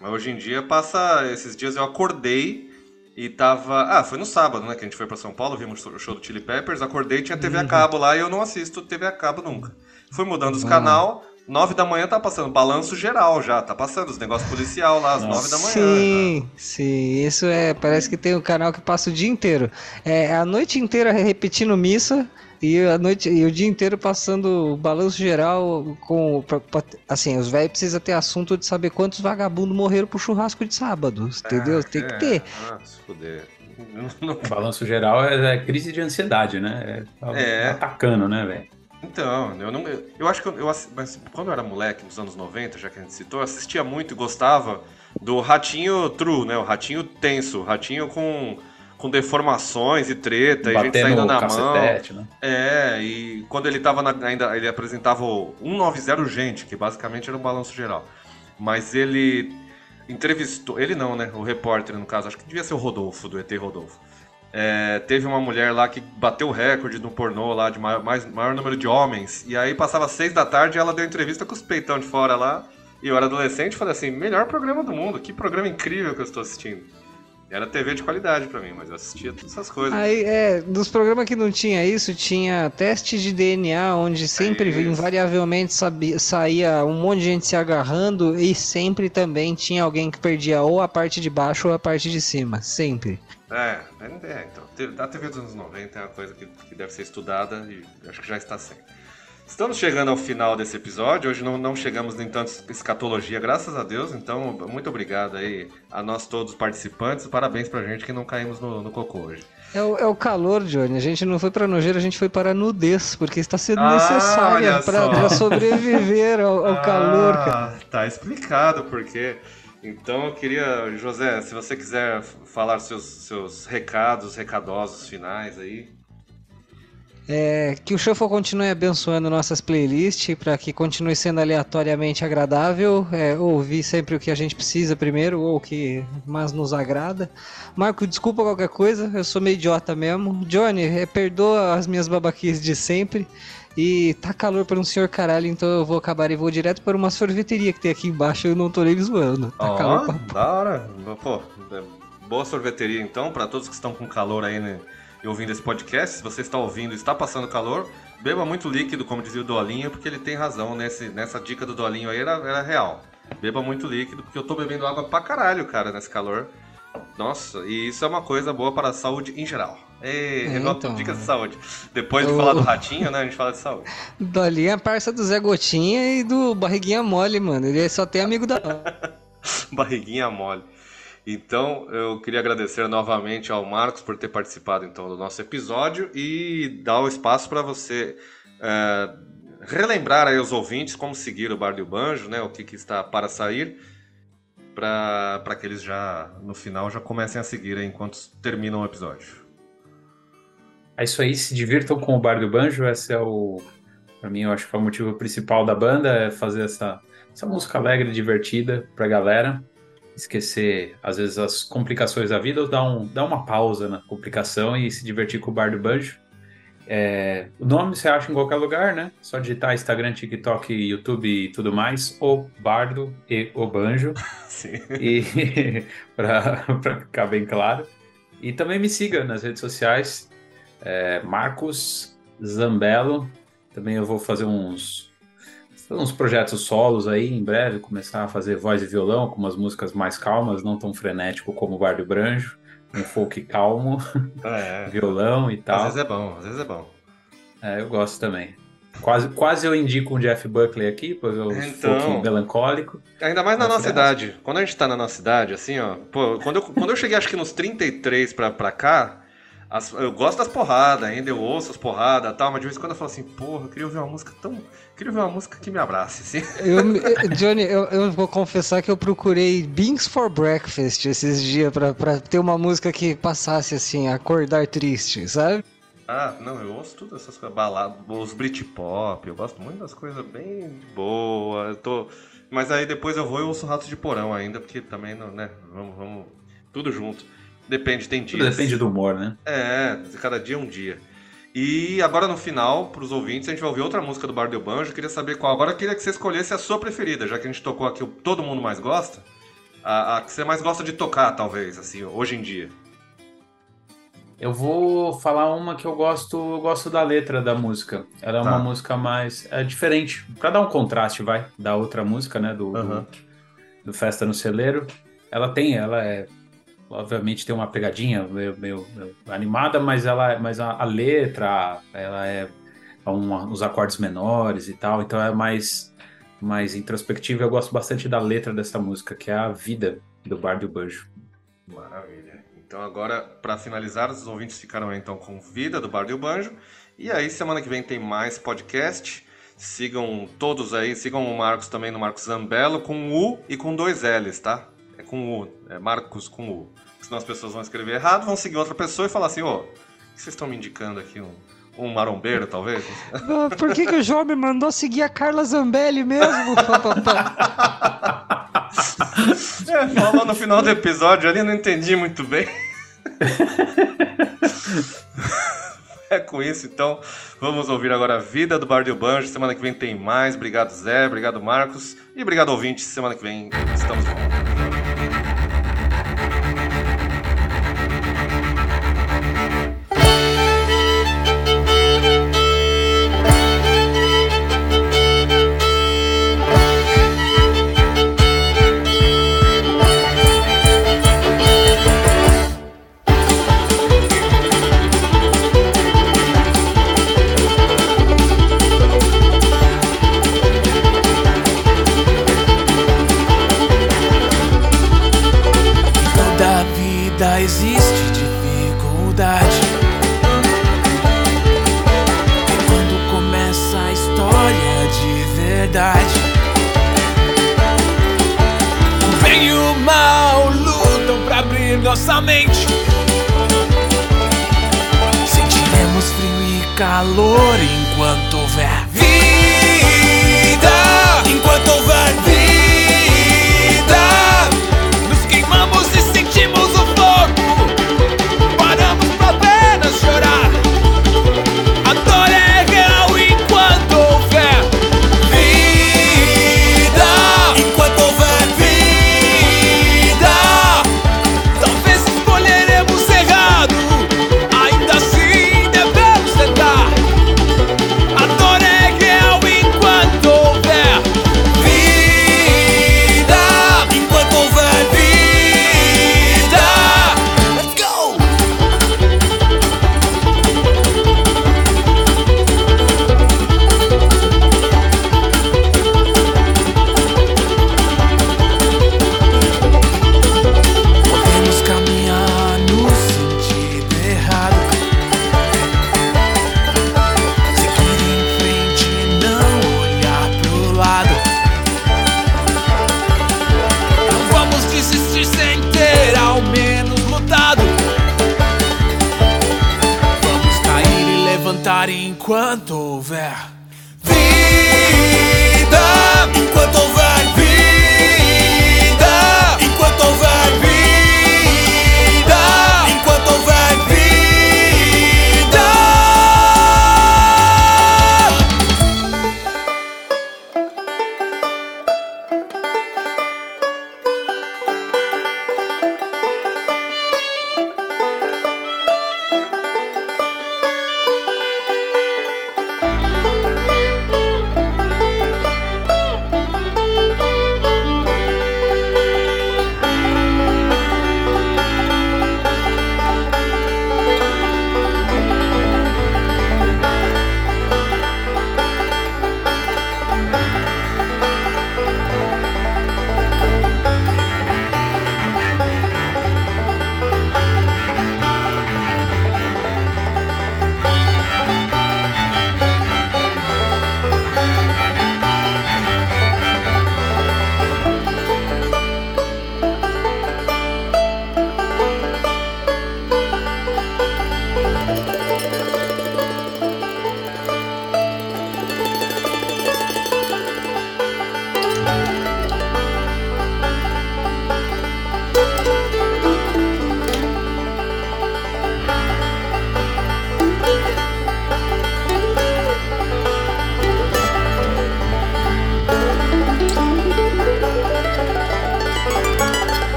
Mas hoje em dia passa. Esses dias eu acordei e tava. Ah, foi no sábado, né? Que a gente foi pra São Paulo, vimos o show do Chili Peppers, acordei tinha TV a Uhum. cabo lá e eu não assisto TV a cabo nunca. Fui mudando os Ah. canal, nove da manhã tá passando balanço geral já, tá passando os negócios policial lá às Nossa. nove da manhã. Sim, sim. Isso é. Parece que tem um canal que passa o dia inteiro. É a noite inteira repetindo missa. E a noite e o dia inteiro passando o balanço geral com. pra- pra- assim, os velhos precisam ter assunto de saber quantos vagabundos morreram pro churrasco de sábado. Entendeu? Ah, Tem que é. ter. Ah, se fuder. Balanço geral é, é crise de ansiedade, né? É, tá É. atacando, né, velho? Então, eu não. Eu, eu acho que eu, eu mas quando eu era moleque, nos anos 90, já que a gente citou, eu assistia muito e gostava do Ratinho True, né? O Ratinho tenso, o Ratinho com, com deformações e treta, e gente saindo na mão. né? É, e quando ele tava na- ainda, ele apresentava o 190 Gente, que basicamente era um balanço geral. Mas ele entrevistou, ele não, né? O repórter, no caso, acho que devia ser o Rodolfo, do ET Rodolfo. É, teve uma mulher lá que bateu o recorde no pornô lá de maior, mais, maior número de homens. E aí passava seis da tarde e ela deu entrevista com os peitão de fora lá. E eu era adolescente e falei assim: melhor programa do mundo, que programa incrível que eu estou assistindo. Era TV de qualidade pra mim, mas eu assistia todas essas coisas. Aí, é, dos programas que não tinha isso, tinha teste de DNA, onde sempre, isso. invariavelmente, sabia, saía um monte de gente se agarrando e sempre também tinha alguém que perdia ou a parte de baixo ou a parte de cima. Sempre. É, é, é, então. A TV dos anos 90 é uma coisa que, que deve ser estudada e acho que já está sendo. Estamos chegando ao final desse episódio. Hoje não, não chegamos nem tanto escatologia, graças a Deus. Então, muito obrigado aí a nós todos participantes. Parabéns pra gente que não caímos no, no cocô hoje. É o, é o calor, Johnny. A gente não foi pra nojeira, a gente foi para a nudez, porque está sendo Ah, necessária pra sobreviver ao, ao *laughs* calor, cara. Ah, Tá explicado porque. Então eu queria, José, se você quiser falar seus, seus recados, recadosos finais aí. É, que o Shuffle continue abençoando nossas playlists para que continue sendo aleatoriamente agradável, é, ouvir sempre o que a gente precisa primeiro ou o que mais nos agrada. Marco, desculpa qualquer coisa, eu sou meio idiota mesmo. Johnny, é, perdoa as minhas babaquices de sempre. E tá calor para um senhor caralho, então eu vou acabar e vou direto para uma sorveteria que tem aqui embaixo, eu não tô nem zoando. Tá Ó, calor pra da hora. Pô, é, boa sorveteria então, para todos que estão com calor aí né, e ouvindo esse podcast. Se você está ouvindo e está passando calor, beba muito líquido, como dizia o Dolinho, porque ele tem razão nesse, nessa dica do Dolinho aí, era, era real. Beba muito líquido, porque eu tô bebendo água pra caralho, cara, nesse calor. Nossa, e isso é uma coisa boa para a saúde em geral. Ei, É, então. dicas de saúde. Depois de Eu- falar do ratinho, né, a gente fala de saúde. *laughs* Dolinha é parça do Zé Gotinha e do Barriguinha Mole, mano. Ele só tem amigo da. *laughs* barriguinha mole. Então, eu queria agradecer novamente ao Marcos por ter participado então do nosso episódio e dar o espaço para você é, relembrar aí os ouvintes como seguir o Bar do Banjo, né? O que, que está para sair, para que eles já no final já comecem a seguir aí enquanto terminam o episódio. É isso aí, se divirtam com o Bar do Banjo, esse é o, pra mim, eu acho que é o motivo principal da banda, é fazer essa, essa música alegre, divertida pra galera, esquecer, às vezes, as complicações da vida, ou dar, um, dar uma pausa na complicação e se divertir com o Bar do Banjo. É, o nome você acha em qualquer lugar, né? Só digitar Instagram, TikTok, YouTube e tudo mais, o Bardo e o Banjo *laughs* Sim. e *laughs* para ficar bem claro. E também me siga nas redes sociais, é, Marcos Zambello. Também eu vou fazer uns, uns projetos solos aí em breve, começar a fazer voz e violão com umas músicas mais calmas, não tão frenético como o Bar do Branjo, um folk calmo, É. *laughs* violão e Às tal. vezes é bom, às vezes é bom. É, eu gosto também. Quase, quase eu indico um Jeff Buckley aqui, porque eu Então. pouquinho melancólico. Ainda mais na Nossa, nossa é idade. Quando a gente tá na nossa idade, assim, ó. Pô, quando eu, quando eu cheguei, acho que nos 33 pra, pra cá, as- eu gosto das porradas, ainda eu ouço as porradas e tal, mas de vez em quando eu falo assim, porra, eu queria ouvir uma música tão. Queria ouvir uma música que me abrace, assim. *laughs* Eu, eh, Johnny, eu, eu vou confessar que eu procurei Beans for Breakfast esses dias pra, pra ter uma música que passasse assim, acordar triste, sabe? Ah, não, eu ouço tudo essas coisas, balada, os Britpop, eu gosto muito das coisas bem boas, eu tô... Mas aí depois eu vou e ouço Ratos de Porão ainda, porque também, não, né, vamos, vamos, tudo junto. Depende, tem dias. Depende do humor, né? É, cada dia é um dia. E agora no final, pros ouvintes, a gente vai ouvir outra música do Bar do Banjo, eu queria saber qual. Agora eu queria que você escolhesse a sua preferida, já que a gente tocou aqui o todo mundo mais gosta, a, a que você mais gosta de tocar, talvez, assim, hoje em dia. Eu vou falar uma que eu gosto, eu gosto da letra da música. Ela é Tá. uma música mais é diferente, Pra dar um contraste, vai, da outra música, né, do, do- Aham. do Festa no Celeiro. Ela tem, ela é obviamente tem uma pegadinha meio, meio- meio animada, mas ela, mas a, a letra, ela é um, os acordes menores e tal, então é mais mais introspectiva. Eu gosto bastante da letra dessa música, que é a vida do Bar do Banjo. Maravilha. Então agora, pra finalizar, os ouvintes ficaram aí, então com Vida do Bar do Banjo. E aí, semana que vem tem mais podcast. Sigam todos aí, sigam o Marcos também no Marcos Zambello com U e com dois L's, tá? Com U, é Marcos com U. Senão as pessoas vão escrever errado, vão seguir outra pessoa e falar assim, ô, o que vocês estão me indicando aqui? Um, um marombeiro, talvez? *laughs* Ah, Por que, que o João me mandou seguir a Carla Zambelli mesmo? *laughs* É, falou no final do episódio ali, não entendi muito bem. *laughs* É com isso, então, vamos ouvir agora a vida do Bar do Banjo. Semana que vem tem mais. Obrigado, Zé. Obrigado, Marcos. E obrigado, ouvintes. Semana que vem estamos de volta.